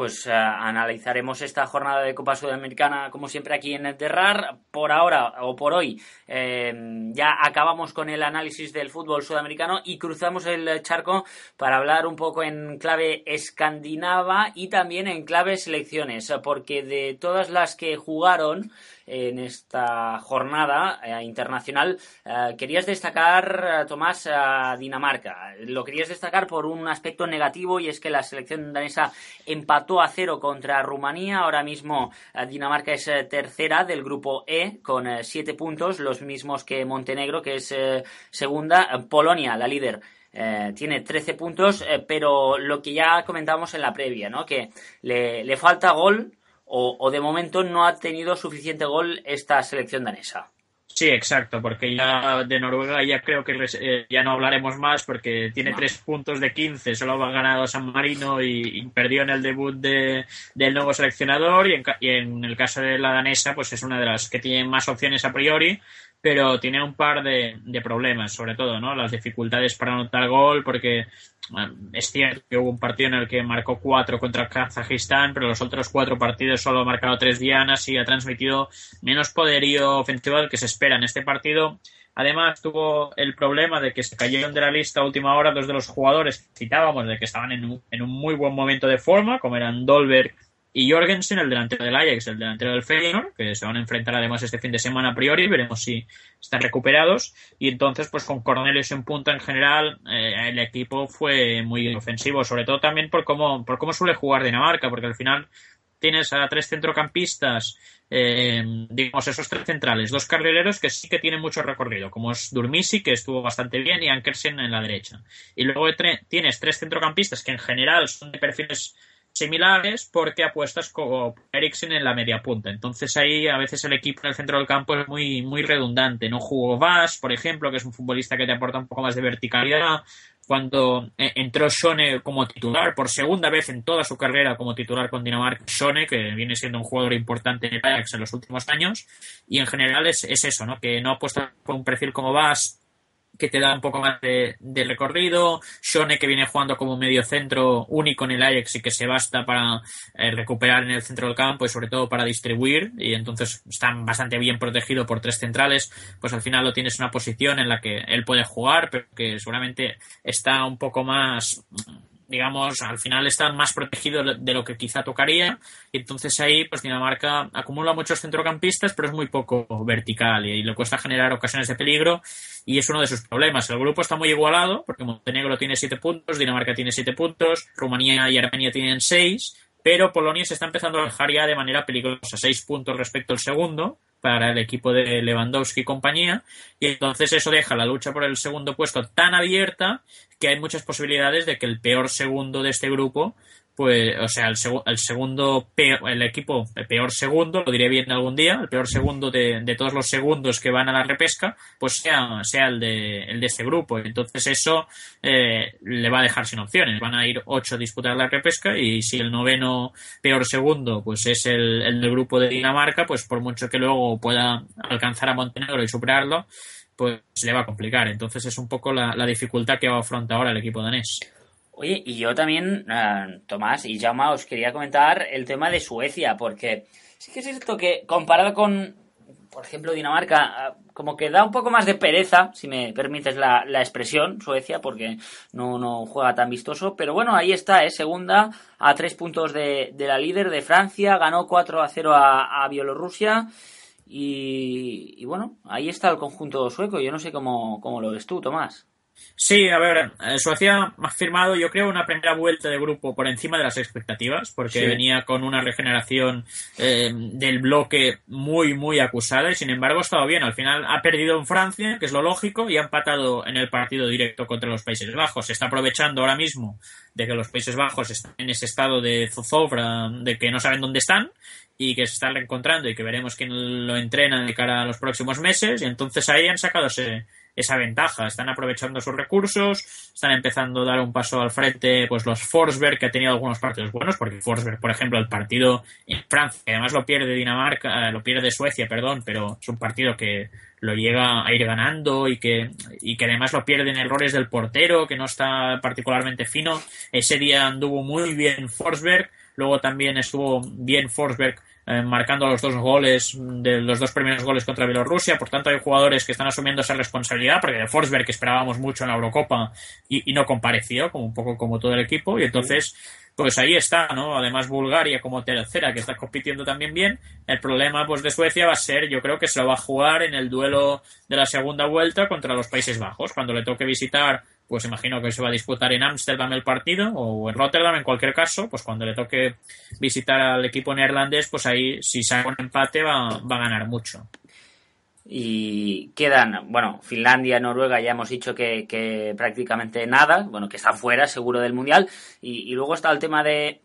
pues uh, analizaremos esta jornada de Copa Sudamericana como siempre aquí en Enterrar. Por ahora o por hoy eh, ya acabamos con el análisis del fútbol sudamericano y cruzamos el charco para hablar un poco en clave escandinava y también en clave selecciones, porque de todas las que jugaron en esta jornada eh, internacional. Eh, querías destacar, Tomás, a Dinamarca. Lo querías destacar por un aspecto negativo y es que la selección danesa empató a cero contra Rumanía. Ahora mismo Dinamarca es tercera del grupo E con siete puntos, los mismos que Montenegro, que es segunda. Polonia, la líder eh, tiene 13 puntos, eh, pero lo que ya comentábamos en la previa, ¿no? Que le, falta gol o, de momento no ha tenido suficiente gol esta selección danesa. Sí, exacto, porque ya de Noruega ya creo que eh, ya no hablaremos más porque tiene 3 puntos de 15, solo ha ganado San Marino y, perdió en el debut de, del nuevo seleccionador y en, y en, el caso de la danesa pues es una de las que tiene más opciones a priori pero tiene un par de, problemas, sobre todo, ¿no? Las dificultades para anotar gol, porque es cierto que hubo un partido en el que marcó cuatro contra Kazajistán, pero los otros cuatro partidos solo ha marcado tres dianas y ha transmitido menos poderío ofensivo del que se espera. En este partido, además, tuvo el problema de que se cayeron de la lista a última hora dos de los jugadores que citábamos, de que estaban en un, en un muy buen momento de forma, como eran Dolberg y Jorgensen, el delantero del Ajax, el delantero del Feyenoord, que se van a enfrentar además este fin de semana a priori, veremos si están recuperados. Y entonces, pues con Cornelius en punta en general, eh, el equipo fue muy ofensivo, sobre todo también por cómo, por cómo suele jugar Dinamarca, porque al final tienes a tres centrocampistas, eh, digamos, esos tres centrales, dos carrileros que sí que tienen mucho recorrido, como es Durmisi, que estuvo bastante bien, y Ankersen en la derecha. Y luego tienes tres centrocampistas que en general son de perfiles similares porque apuestas como Eriksen en la media punta. Entonces ahí a veces el equipo en el centro del campo es muy, muy redundante. No jugó Vas, por ejemplo, que es un futbolista que te aporta un poco más de verticalidad. Cuando eh, entró Shone como titular, por segunda vez en toda su carrera como titular con Dinamarca, Shone, que viene siendo un jugador importante en el Ajax en los últimos años, y en general es, es eso, ¿no? Que no apuesta por un perfil como Vas que te da un poco más de, recorrido. Shone que viene jugando como medio centro único en el Ajax y que se basta para eh, recuperar en el centro del campo y sobre todo para distribuir. Y entonces están bastante bien protegido por tres centrales. Pues al final lo tienes una posición en la que él puede jugar, pero que seguramente está un poco más digamos, al final están más protegidos de lo que quizá tocaría. Y entonces ahí, pues Dinamarca acumula muchos centrocampistas, pero es muy poco vertical y, le cuesta generar ocasiones de peligro. Y es uno de sus problemas. El grupo está muy igualado, porque Montenegro tiene siete puntos, Dinamarca tiene siete puntos, Rumanía y Armenia tienen seis, pero Polonia se está empezando a alejar ya de manera peligrosa, seis puntos respecto al segundo para el equipo de Lewandowski y compañía, y entonces eso deja la lucha por el segundo puesto tan abierta que hay muchas posibilidades de que el peor segundo de este grupo pues, o sea, el, el segundo, peor, el equipo, el peor segundo, lo diré bien algún día, el peor segundo de, de, todos los segundos que van a la repesca, pues sea, sea el de, el de este grupo. Entonces eso eh, le va a dejar sin opciones. Van a ir ocho a disputar la repesca y si el noveno peor segundo, pues es el, el del grupo de Dinamarca, pues por mucho que luego pueda alcanzar a Montenegro y superarlo, pues le va a complicar. Entonces es un poco la, la dificultad que va a afrontar ahora el equipo danés. Oye, y yo también, eh, Tomás y Jaume, os quería comentar el tema de Suecia, porque sí que es cierto que comparado con, por ejemplo, Dinamarca, eh, como que da un poco más de pereza, si me permites la, expresión, Suecia, porque no, no, juega tan vistoso, pero bueno, ahí está, es segunda a tres puntos de, la líder de Francia, ganó 4 a 0 a, Bielorrusia. Y, bueno, ahí está el conjunto sueco. Yo no sé cómo, cómo lo ves tú, Tomás. Sí, a ver, eh, Suecia ha firmado, yo creo, una primera vuelta de grupo por encima de las expectativas, porque venía con una regeneración eh, del bloque muy, muy acusada y sin embargo ha estado bien. Al final ha perdido en Francia, que es lo lógico, y ha empatado en el partido directo contra los Países Bajos. Se está aprovechando ahora mismo de que los Países Bajos están en ese estado de zozobra, de que no saben dónde están y que se están reencontrando y que veremos quién lo entrena de cara a los próximos meses. Y entonces ahí han sacado ese esa ventaja. Están aprovechando sus recursos, están empezando a dar un paso al frente, pues los Forsberg, que ha tenido algunos partidos buenos, porque Forsberg, por ejemplo, el partido en Francia, que además lo pierde Dinamarca, eh, lo pierde Suecia, perdón, pero es un partido que lo llega a ir ganando y que, y que además lo pierde en errores del portero, que no está particularmente fino. Ese día anduvo muy bien Forsberg, luego también estuvo bien Forsberg eh, marcando los dos goles, de los dos primeros goles contra Bielorrusia. Por tanto, hay jugadores que están asumiendo esa responsabilidad, porque de Forsberg esperábamos mucho en la Eurocopa y, no compareció, como un poco como todo el equipo. Y entonces, pues ahí está, ¿no? Además Bulgaria como tercera, que está compitiendo también bien. El problema, pues, de Suecia va a ser, yo creo que se lo va a jugar en el duelo de la segunda vuelta contra los Países Bajos, cuando le toque visitar pues imagino que se va a disputar en Ámsterdam el partido o en Rotterdam en cualquier caso, pues cuando le toque visitar al equipo neerlandés, pues ahí si saca un empate va, va a ganar mucho. Y quedan, bueno, Finlandia, Noruega, ya hemos dicho que, prácticamente nada, bueno, que están fuera seguro del Mundial. Y, luego está el tema de,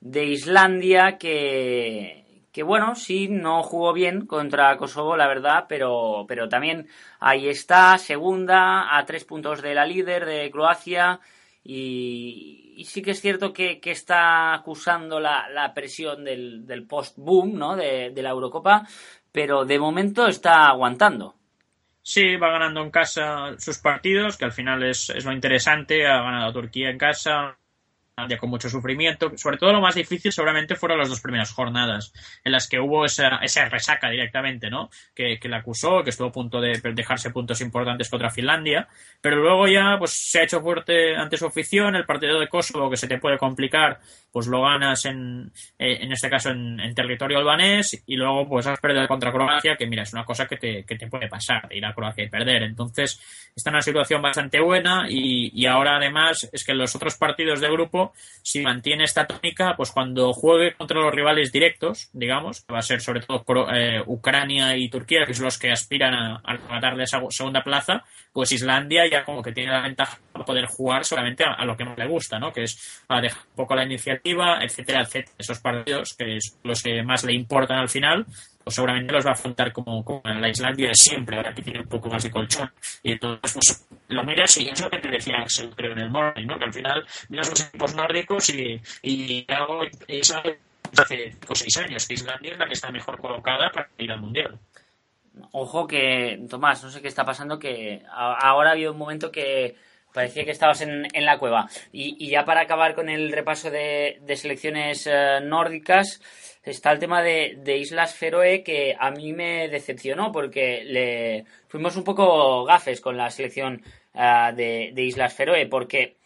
de Islandia, que, que bueno, sí, no jugó bien contra Kosovo, la verdad, pero, pero también ahí está, segunda, a tres puntos de la líder de Croacia, y, sí que es cierto que, está acusando la, la presión del, del post-boom, ¿no?, de, de la Eurocopa, pero de momento está aguantando. Sí, va ganando en casa sus partidos, que al final es, es lo interesante. Ha ganado Turquía en casa, con mucho sufrimiento. Sobre todo lo más difícil seguramente fueron las dos primeras jornadas, en las que hubo esa, esa resaca directamente, ¿no? Que, le acusó, que estuvo a punto de dejarse puntos importantes contra Finlandia, pero luego ya pues se ha hecho fuerte ante su afición, el partido de Kosovo que se te puede complicar, pues lo ganas en, eh, en este caso en, territorio albanés y luego pues has perdido contra Croacia, que mira, es una cosa que te, que te puede pasar, ir a Croacia y perder. Entonces está en una situación bastante buena y, y ahora además es que los otros partidos de grupo si mantiene esta tónica, pues cuando juegue contra los rivales directos, digamos, que va a ser sobre todo eh, Ucrania y Turquía, que son los que aspiran a, a esa segunda plaza, pues Islandia ya como que tiene la ventaja de poder jugar solamente a, lo que más le gusta, ¿no? Que es para dejar un poco la iniciativa, etcétera, etcétera. Esos partidos que es los que más le importan al final, pues seguramente los va a afrontar como, como en la Islandia de siempre, ahora que tiene un poco más de colchón. Y entonces, pues, lo miras y es lo que te decía Axel, creo, en el morning, ¿no? Que al final miras los equipos nórdicos y, y algo eso hace 5 o 6 años que Islandia es la que está mejor colocada para ir al Mundial. Ojo que, Tomás, no sé qué está pasando, que ahora ha habido un momento que parecía que estabas en, en la cueva. Y, y, ya para acabar con el repaso de, de selecciones uh, nórdicas, está el tema de, Islas Feroe que a mí me decepcionó porque le fuimos un poco gafes con la selección ah, de, Islas Feroe porque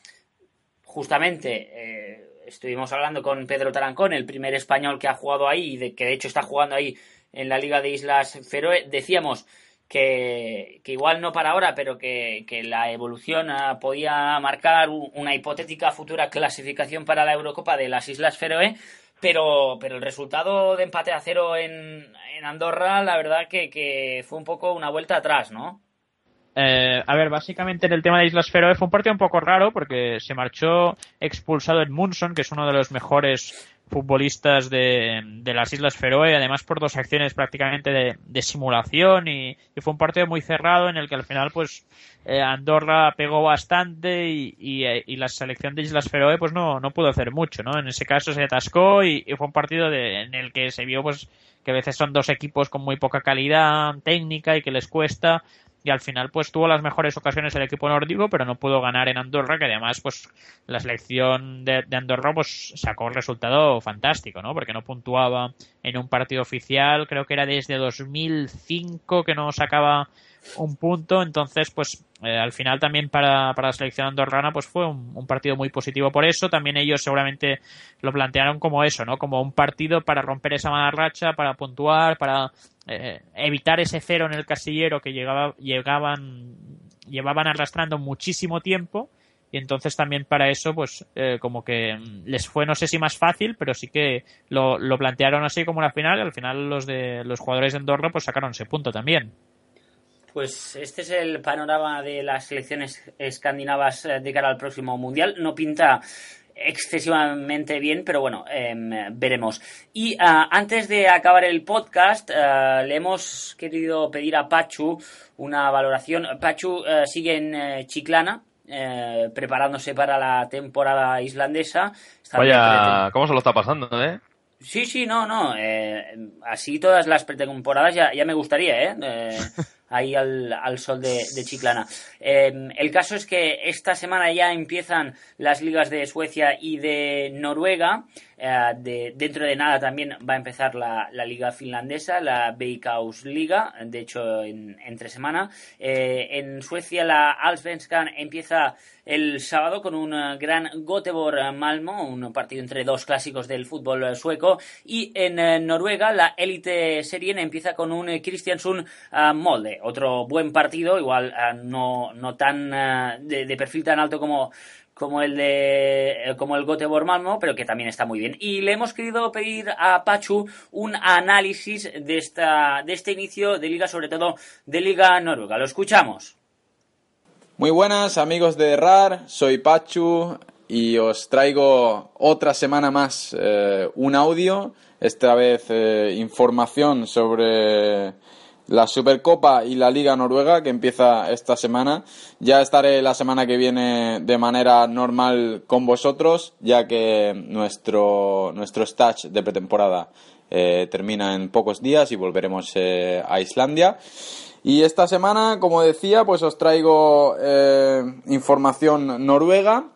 justamente eh, estuvimos hablando con Pedro Tarancón, el primer español que ha jugado ahí y de, que de hecho está jugando ahí en la Liga de Islas Feroe, decíamos que, igual no para ahora, pero que, la evolución podía marcar una hipotética futura clasificación para la Eurocopa de las Islas Feroe pero, pero el resultado de empate a cero en, en Andorra, la verdad que, que, fue un poco una vuelta atrás, ¿no? Eh, a ver, básicamente en el tema de Islas Feroe fue un partido un poco raro porque se marchó expulsado en Munson, que es uno de los mejores futbolistas de, de, las Islas Feroe, además por dos acciones prácticamente de, de simulación y, fue un partido muy cerrado en el que al final pues eh, Andorra pegó bastante y, y, la selección de Islas Feroe pues no, no pudo hacer mucho, ¿no? En ese caso se atascó y, fue un partido de, en el que se vio pues que a veces son dos equipos con muy poca calidad técnica y que les cuesta y al final pues tuvo las mejores ocasiones el equipo nórdico pero no pudo ganar en Andorra que además pues la selección de, Andorra pues sacó un resultado fantástico no porque no puntuaba en un partido oficial creo que era desde 2005 que no sacaba un punto. Entonces pues eh, al final también para, para, la selección andorrana pues fue un, partido muy positivo por eso. También ellos seguramente lo plantearon como eso no como un partido para romper esa mala racha para puntuar para eh, evitar ese cero en el casillero que llegaba, llegaban llevaban arrastrando muchísimo tiempo. Y entonces también para eso pues eh, como que les fue no sé si más fácil pero sí que lo, lo plantearon así como una final. Y al final los de los jugadores de Andorra pues sacaron ese punto también pues este es el panorama de las selecciones escandinavas eh, de cara al próximo mundial. No pinta excesivamente bien, pero bueno, em, veremos. Y ah, antes de acabar el podcast, ah, le hemos querido pedir a Pachu una valoración. Pachu eh, sigue en eh, Chiclana, preparándose para la temporada islandesa. Vaya, ¿cómo se lo está pasando, eh? Sí, sí, no, no. así todas las pretemporadas ya, ya me gustaría, ¿eh? ahí al, al sol de, Chiclana. Em, el caso es que esta semana ya empiezan las ligas de Suecia y de Noruega. Eh, de, dentro de nada también va a empezar la, liga finlandesa, la Veikkaus Liga, de hecho en, entre semana. Eh, en Suecia la Allsvenskan empieza el sábado con un eh, gran Göteborg Malmo, un partido entre dos clásicos del fútbol sueco. Y en Noruega la Elite Serien empieza con un Kristiansund Otro buen partido, igual no, no tan de perfil tan alto como como el de como el Göteborg Malmo, pero que también está muy bien. Y le hemos querido pedir a Pachu un análisis de esta de este inicio de liga, sobre todo de liga noruega. Lo escuchamos. Muy buenas amigos de RAR, soy Pachu y os traigo otra semana más eh, un audio, esta vez eh, información sobre la Supercopa y la Liga Noruega que empieza esta semana. Ya estaré la semana que viene de manera normal con vosotros, ya que nuestro, nuestro stage de pretemporada eh, termina en pocos días y volveremos eh, a Islandia. Y esta semana, como decía, pues os traigo eh, información noruega.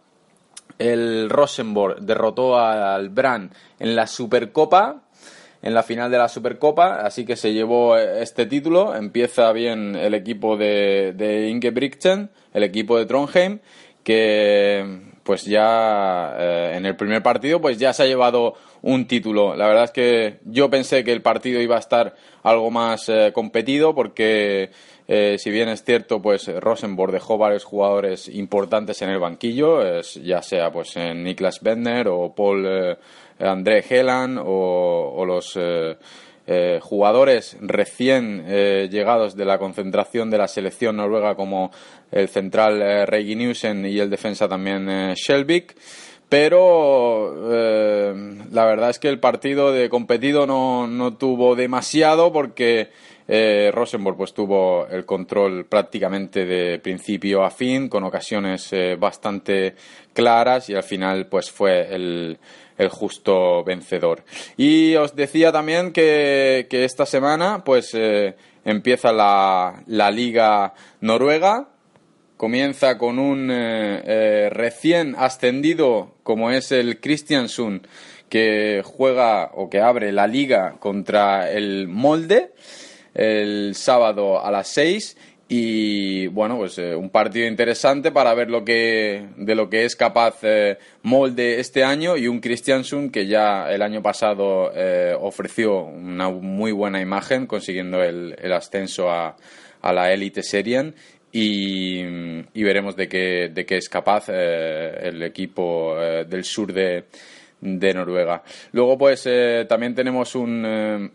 El Rosenborg derrotó al Brann en la Supercopa en la final de la Supercopa, así que se llevó este título. Empieza bien el equipo de, de Ingebrigtsen, el equipo de Trondheim, que pues ya eh, en el primer partido pues ya se ha llevado un título. La verdad es que yo pensé que el partido iba a estar algo más eh, competido porque eh, si bien es cierto, pues Rosenborg dejó varios jugadores importantes en el banquillo, ya sea pues Niklas Bender o Paul André Helan o, los eh, eh, jugadores recién eh, llegados de la concentración de la selección noruega como el central eh, Niusen y el defensa también Shelvik. Pero la verdad es que el partido de competido no, no tuvo demasiado porque Rosenborg pues tuvo el control prácticamente de principio a fin con ocasiones bastante claras y al final pues fue el, el justo vencedor. Y os decía también que, esta semana pues eh, empieza la, la, Liga Noruega, comienza con un eh, eh, recién ascendido como es el Kristiansund que juega o que abre la liga contra el Molde el sábado a las 6 y bueno, pues eh, un partido interesante para ver lo que, de lo que es capaz eh, Molde este año y un Christiansen que ya el año pasado eh, ofreció una muy buena imagen consiguiendo el, ascenso a, la élite Serien y, veremos de qué, de qué es capaz el equipo del sur de, de Noruega. Luego pues también tenemos un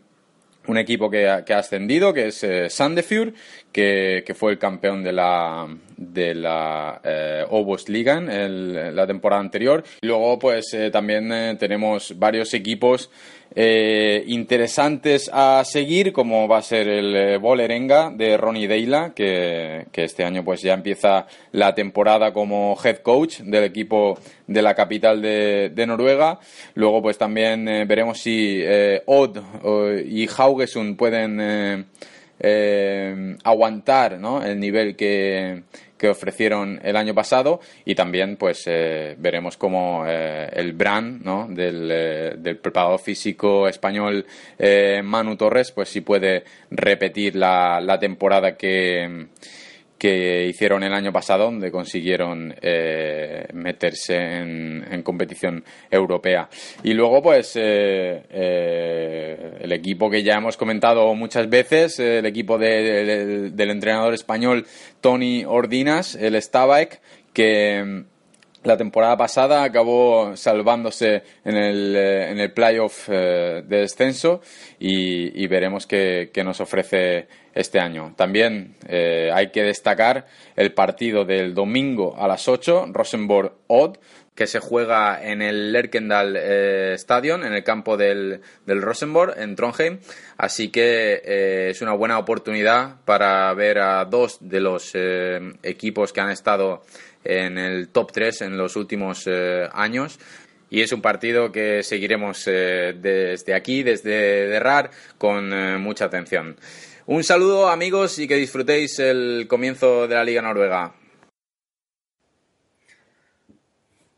un equipo que ha, que ha, ascendido, que es eh, Sandefjord, que, fue el campeón de la, de la eh, la temporada anterior. Luego, pues eh, también eh, tenemos varios equipos eh, interesantes a seguir, como va a ser el eh, Bolerenga de Ronnie Deila, que, este año pues ya empieza la temporada como head coach del equipo de la capital de, Noruega. Luego pues también eh, veremos si Odd y Haugesund pueden aguantar el nivel que, que ofrecieron el año pasado y también pues eh, veremos cómo eh, el brand ¿no? del, eh, del, preparador físico español Manu Torres pues si puede repetir la, la temporada que que hicieron el año pasado, donde consiguieron eh, meterse en, competición europea. Y luego, pues, eh, eh, el equipo que ya hemos comentado muchas veces, el equipo del entrenador español Tony Ordinas, el Stabak, que la temporada pasada acabó salvándose en el, en el playoff de descenso y, veremos qué, qué nos ofrece este año. También eh, hay que destacar el partido del domingo a las 8, Rosenborg-Odd, que se juega en el Lerkendal eh, Stadion, en el campo del, del, Rosenborg, en Trondheim. Así que eh, es una buena oportunidad para ver a dos de los equipos que han estado en el top 3 en los últimos años y es un partido que seguiremos desde aquí, desde Derrar, con mucha atención. Un saludo amigos y que disfrutéis el comienzo de la Liga Noruega.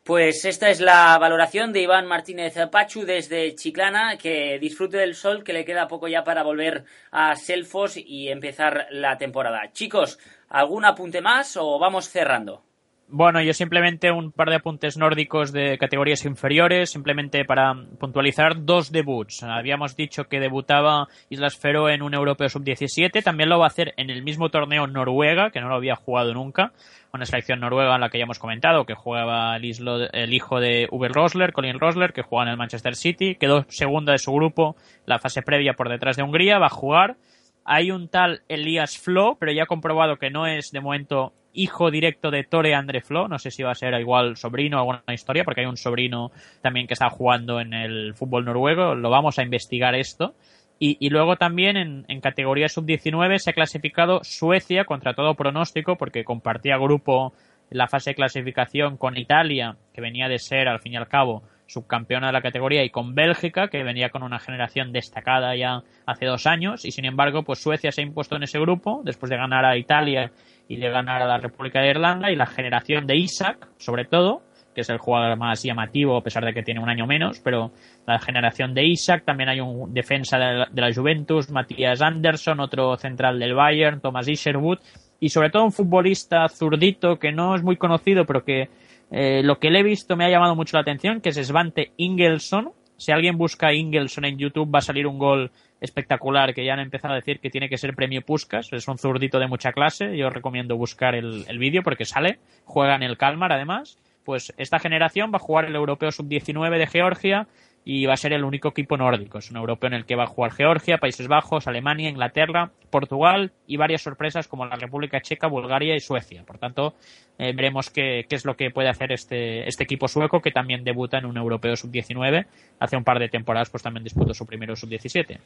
Pues esta es la valoración de Iván Martínez Pachu desde Chiclana, que disfrute del sol, que le queda poco ya para volver a Selfos y empezar la temporada. Chicos, ¿algún apunte más o vamos cerrando? Bueno, yo simplemente un par de apuntes nórdicos de categorías inferiores, simplemente para puntualizar dos debuts. Habíamos dicho que debutaba Islas Feroe en un europeo sub-17, también lo va a hacer en el mismo torneo Noruega, que no lo había jugado nunca, una selección noruega en la que ya hemos comentado, que jugaba el, hijo de Uwe Rosler, Colin Rosler, que juega en el Manchester City, quedó segunda de su grupo, la fase previa por detrás de Hungría, va a jugar. Hay un tal Elias Flo, pero ya ha comprobado que no es de momento hijo directo de Tore André Flo. No sé si va a ser igual sobrino o alguna historia, porque hay un sobrino también que está jugando en el fútbol noruego. Lo vamos a investigar esto. Y, luego también en, en categoría sub-19 se ha clasificado Suecia contra todo pronóstico, porque compartía grupo en la fase de clasificación con Italia, que venía de ser, al fin y al cabo, subcampeona de la categoría, y con Bélgica, que venía con una generación destacada ya hace dos años, y sin embargo, pues Suecia se ha impuesto en ese grupo, después de ganar a Italia y de ganar a la República de Irlanda y la generación de Isaac, sobre todo, que es el jugador más llamativo a pesar de que tiene un año menos, pero la generación de Isaac, también hay un defensa de la, Juventus, Matías Anderson, otro central del Bayern, Thomas Isherwood, y sobre todo un futbolista zurdito que no es muy conocido, pero que eh, lo que le he visto me ha llamado mucho la atención, que es Svante Ingelsson. Si alguien busca Ingelsson en YouTube va a salir un gol espectacular que ya han empezado a decir que tiene que ser premio Puskas. Es un zurdito de mucha clase. Yo recomiendo buscar el, el vídeo porque sale. Juega en el Kalmar además. Pues esta generación va a jugar el Europeo Sub-19 de Georgia y va a ser el único equipo nórdico. Es un europeo en el que va a jugar Georgia, Países Bajos, Alemania, Inglaterra, Portugal y varias sorpresas como la República Checa, Bulgaria y Suecia. Por tanto, eh, veremos qué, qué, es lo que puede hacer este, este equipo sueco que también debuta en un europeo sub-19. Hace un par de temporadas pues también disputó su primero sub-17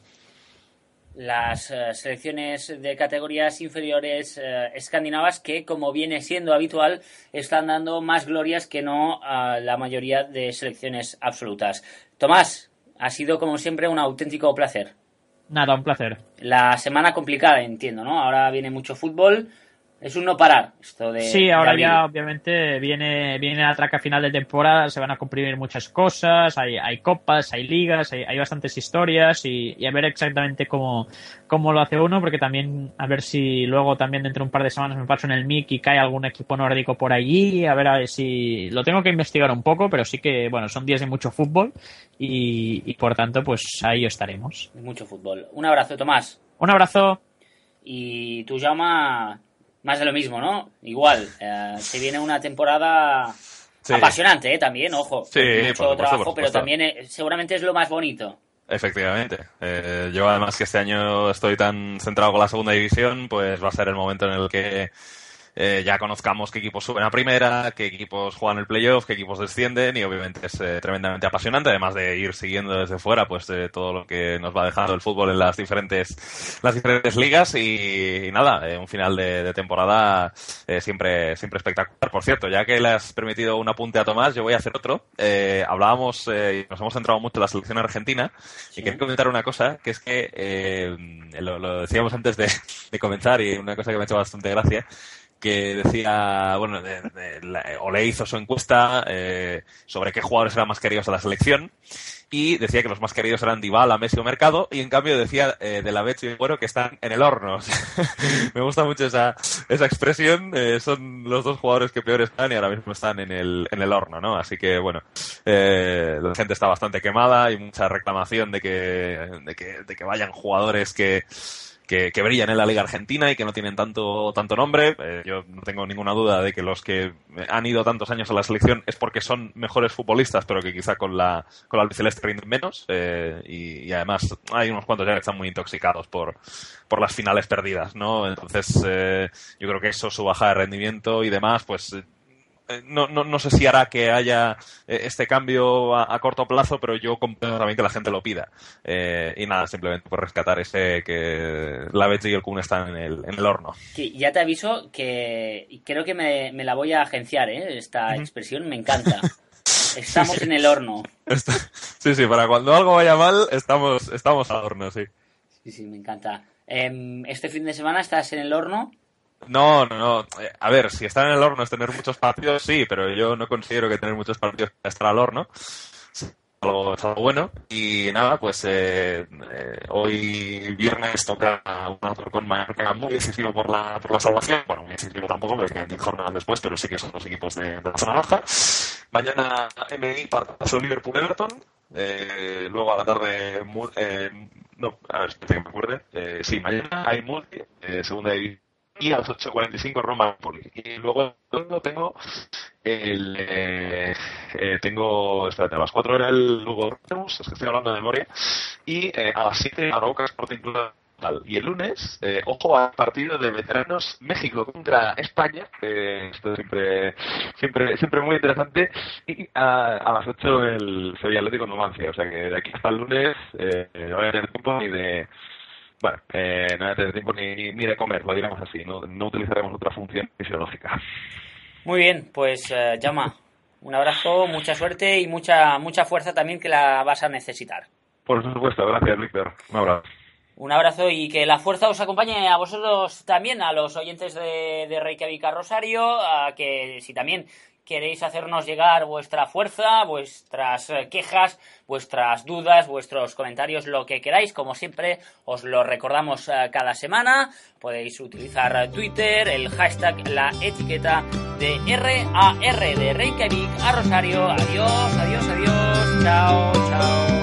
las uh, selecciones de categorías inferiores uh, escandinavas que, como viene siendo habitual, están dando más glorias que no a la mayoría de selecciones absolutas. Tomás, ha sido como siempre un auténtico placer. Nada, un placer. La semana complicada, entiendo, ¿no? Ahora viene mucho fútbol, es un no parar esto de. Sí, ahora ya obviamente viene, viene la traca final de temporada, se van a comprimir muchas cosas, hay, hay copas, hay ligas, hay, hay bastantes historias y, y, a ver exactamente cómo, cómo lo hace uno, porque también a ver si luego también dentro de un par de semanas me paso en el MIC y cae algún equipo nórdico por allí, a ver a ver si lo tengo que investigar un poco, pero sí que bueno, son días de mucho fútbol y, y por tanto pues ahí estaremos. Mucho fútbol. Un abrazo, Tomás. Un abrazo. Y tú, llama más de lo mismo, ¿no? Igual, eh, se viene una temporada sí. apasionante, ¿eh? También, ojo. Sí, mucho por trabajo, por pero también eh, seguramente es lo más bonito. Efectivamente. Eh, yo además que este año estoy tan centrado con la segunda división, pues va a ser el momento en el que eh, ya conozcamos qué equipos suben a primera, qué equipos juegan el playoff, qué equipos descienden y obviamente es eh, tremendamente apasionante, además de ir siguiendo desde fuera pues eh, todo lo que nos va dejando el fútbol en las diferentes las diferentes ligas y, y nada, eh, un final de, de temporada siempre siempre espectacular. Por cierto, ya que le has permitido un apunte a Tomás, yo voy a hacer otro. Eh, hablábamos y nos hemos centrado mucho en la selección argentina Sí. y quería comentar una cosa que es que lo, lo, decíamos antes de, de comenzar y una cosa que me ha hecho bastante gracia que decía, bueno, de, de, la, o le hizo su encuesta eh, sobre qué jugadores eran más queridos a la selección y decía que los más queridos eran Dybala, Messi o Mercado y en cambio decía eh, de la Betty y Güero que están en el horno. Me gusta mucho esa, esa expresión. Eh, son los dos jugadores que peor están y ahora mismo están en el, en el horno, ¿no? Así que bueno, eh, la gente está bastante quemada y mucha reclamación de que, de que, de que vayan jugadores que que, brillan en la Liga Argentina y que no tienen tanto, tanto nombre. Eh, yo no tengo ninguna duda de que los que han ido tantos años a la selección es porque son mejores futbolistas, pero que quizá con la, con la albiceleste rinden menos. Eh, y, además hay unos cuantos ya que están muy intoxicados por, por las finales perdidas, ¿no? Entonces, eh, yo creo que eso, su baja de rendimiento y demás, pues no, no, no, sé si hará que haya este cambio a, a, corto plazo, pero yo comprendo también que la gente lo pida. Eh, y nada, simplemente por rescatar ese que la Betty y el Kun están en el, en el horno. Sí, ya te aviso que creo que me, me la voy a agenciar, ¿eh? Esta expresión me encanta. Estamos sí, sí. en el horno. Sí, sí, para cuando algo vaya mal, estamos, estamos al horno, sí. Sí, sí, me encanta. Em, este fin de semana estás en el horno. No, no, no. Eh, A ver, si estar en el horno es tener muchos partidos, sí, pero yo no considero que tener muchos partidos estar al horno. Algo, algo bueno. Y nada, pues eh, eh, hoy viernes toca un Alcorcón Mallorca muy decisivo por la, por la salvación. Bueno, muy decisivo tampoco, porque 10 jornadas después, pero sí que son los equipos de, la zona baja. Mañana MI partidazo Liverpool-Everton. Eh, luego a la tarde, no, a ver, que me acuerde. Sí, mañana hay multi, segunda división y a las 8.45 Roma. Y luego tengo el eh, eh, tengo espérate, a las 4 era el Lugo es que estoy hablando de memoria y eh, a las 7 Arauca Sporting Club y el lunes eh, ojo al partido de veteranos México contra España eh, esto es siempre siempre siempre muy interesante y a, a las 8 el Sevilla Atlético Numancia o sea que de aquí hasta el lunes eh, no voy a tener tiempo ni de bueno, eh, no voy a tener tiempo ni, ni de comer, lo diremos así, no, no utilizaremos otra función fisiológica. Muy bien, pues eh, llama. Un abrazo, mucha suerte y mucha, mucha fuerza también que la vas a necesitar. Por supuesto, gracias Víctor, un abrazo. Un abrazo y que la fuerza os acompañe a vosotros también, a los oyentes de, de Reykjavik a Rosario, a que si también queréis hacernos llegar vuestra fuerza, vuestras eh, quejas, vuestras dudas, vuestros comentarios, lo que queráis, como siempre os lo recordamos eh, cada semana. Podéis utilizar Twitter, el hashtag, la etiqueta de RAR de Reykjavik a Rosario. Adiós, adiós, adiós, chao.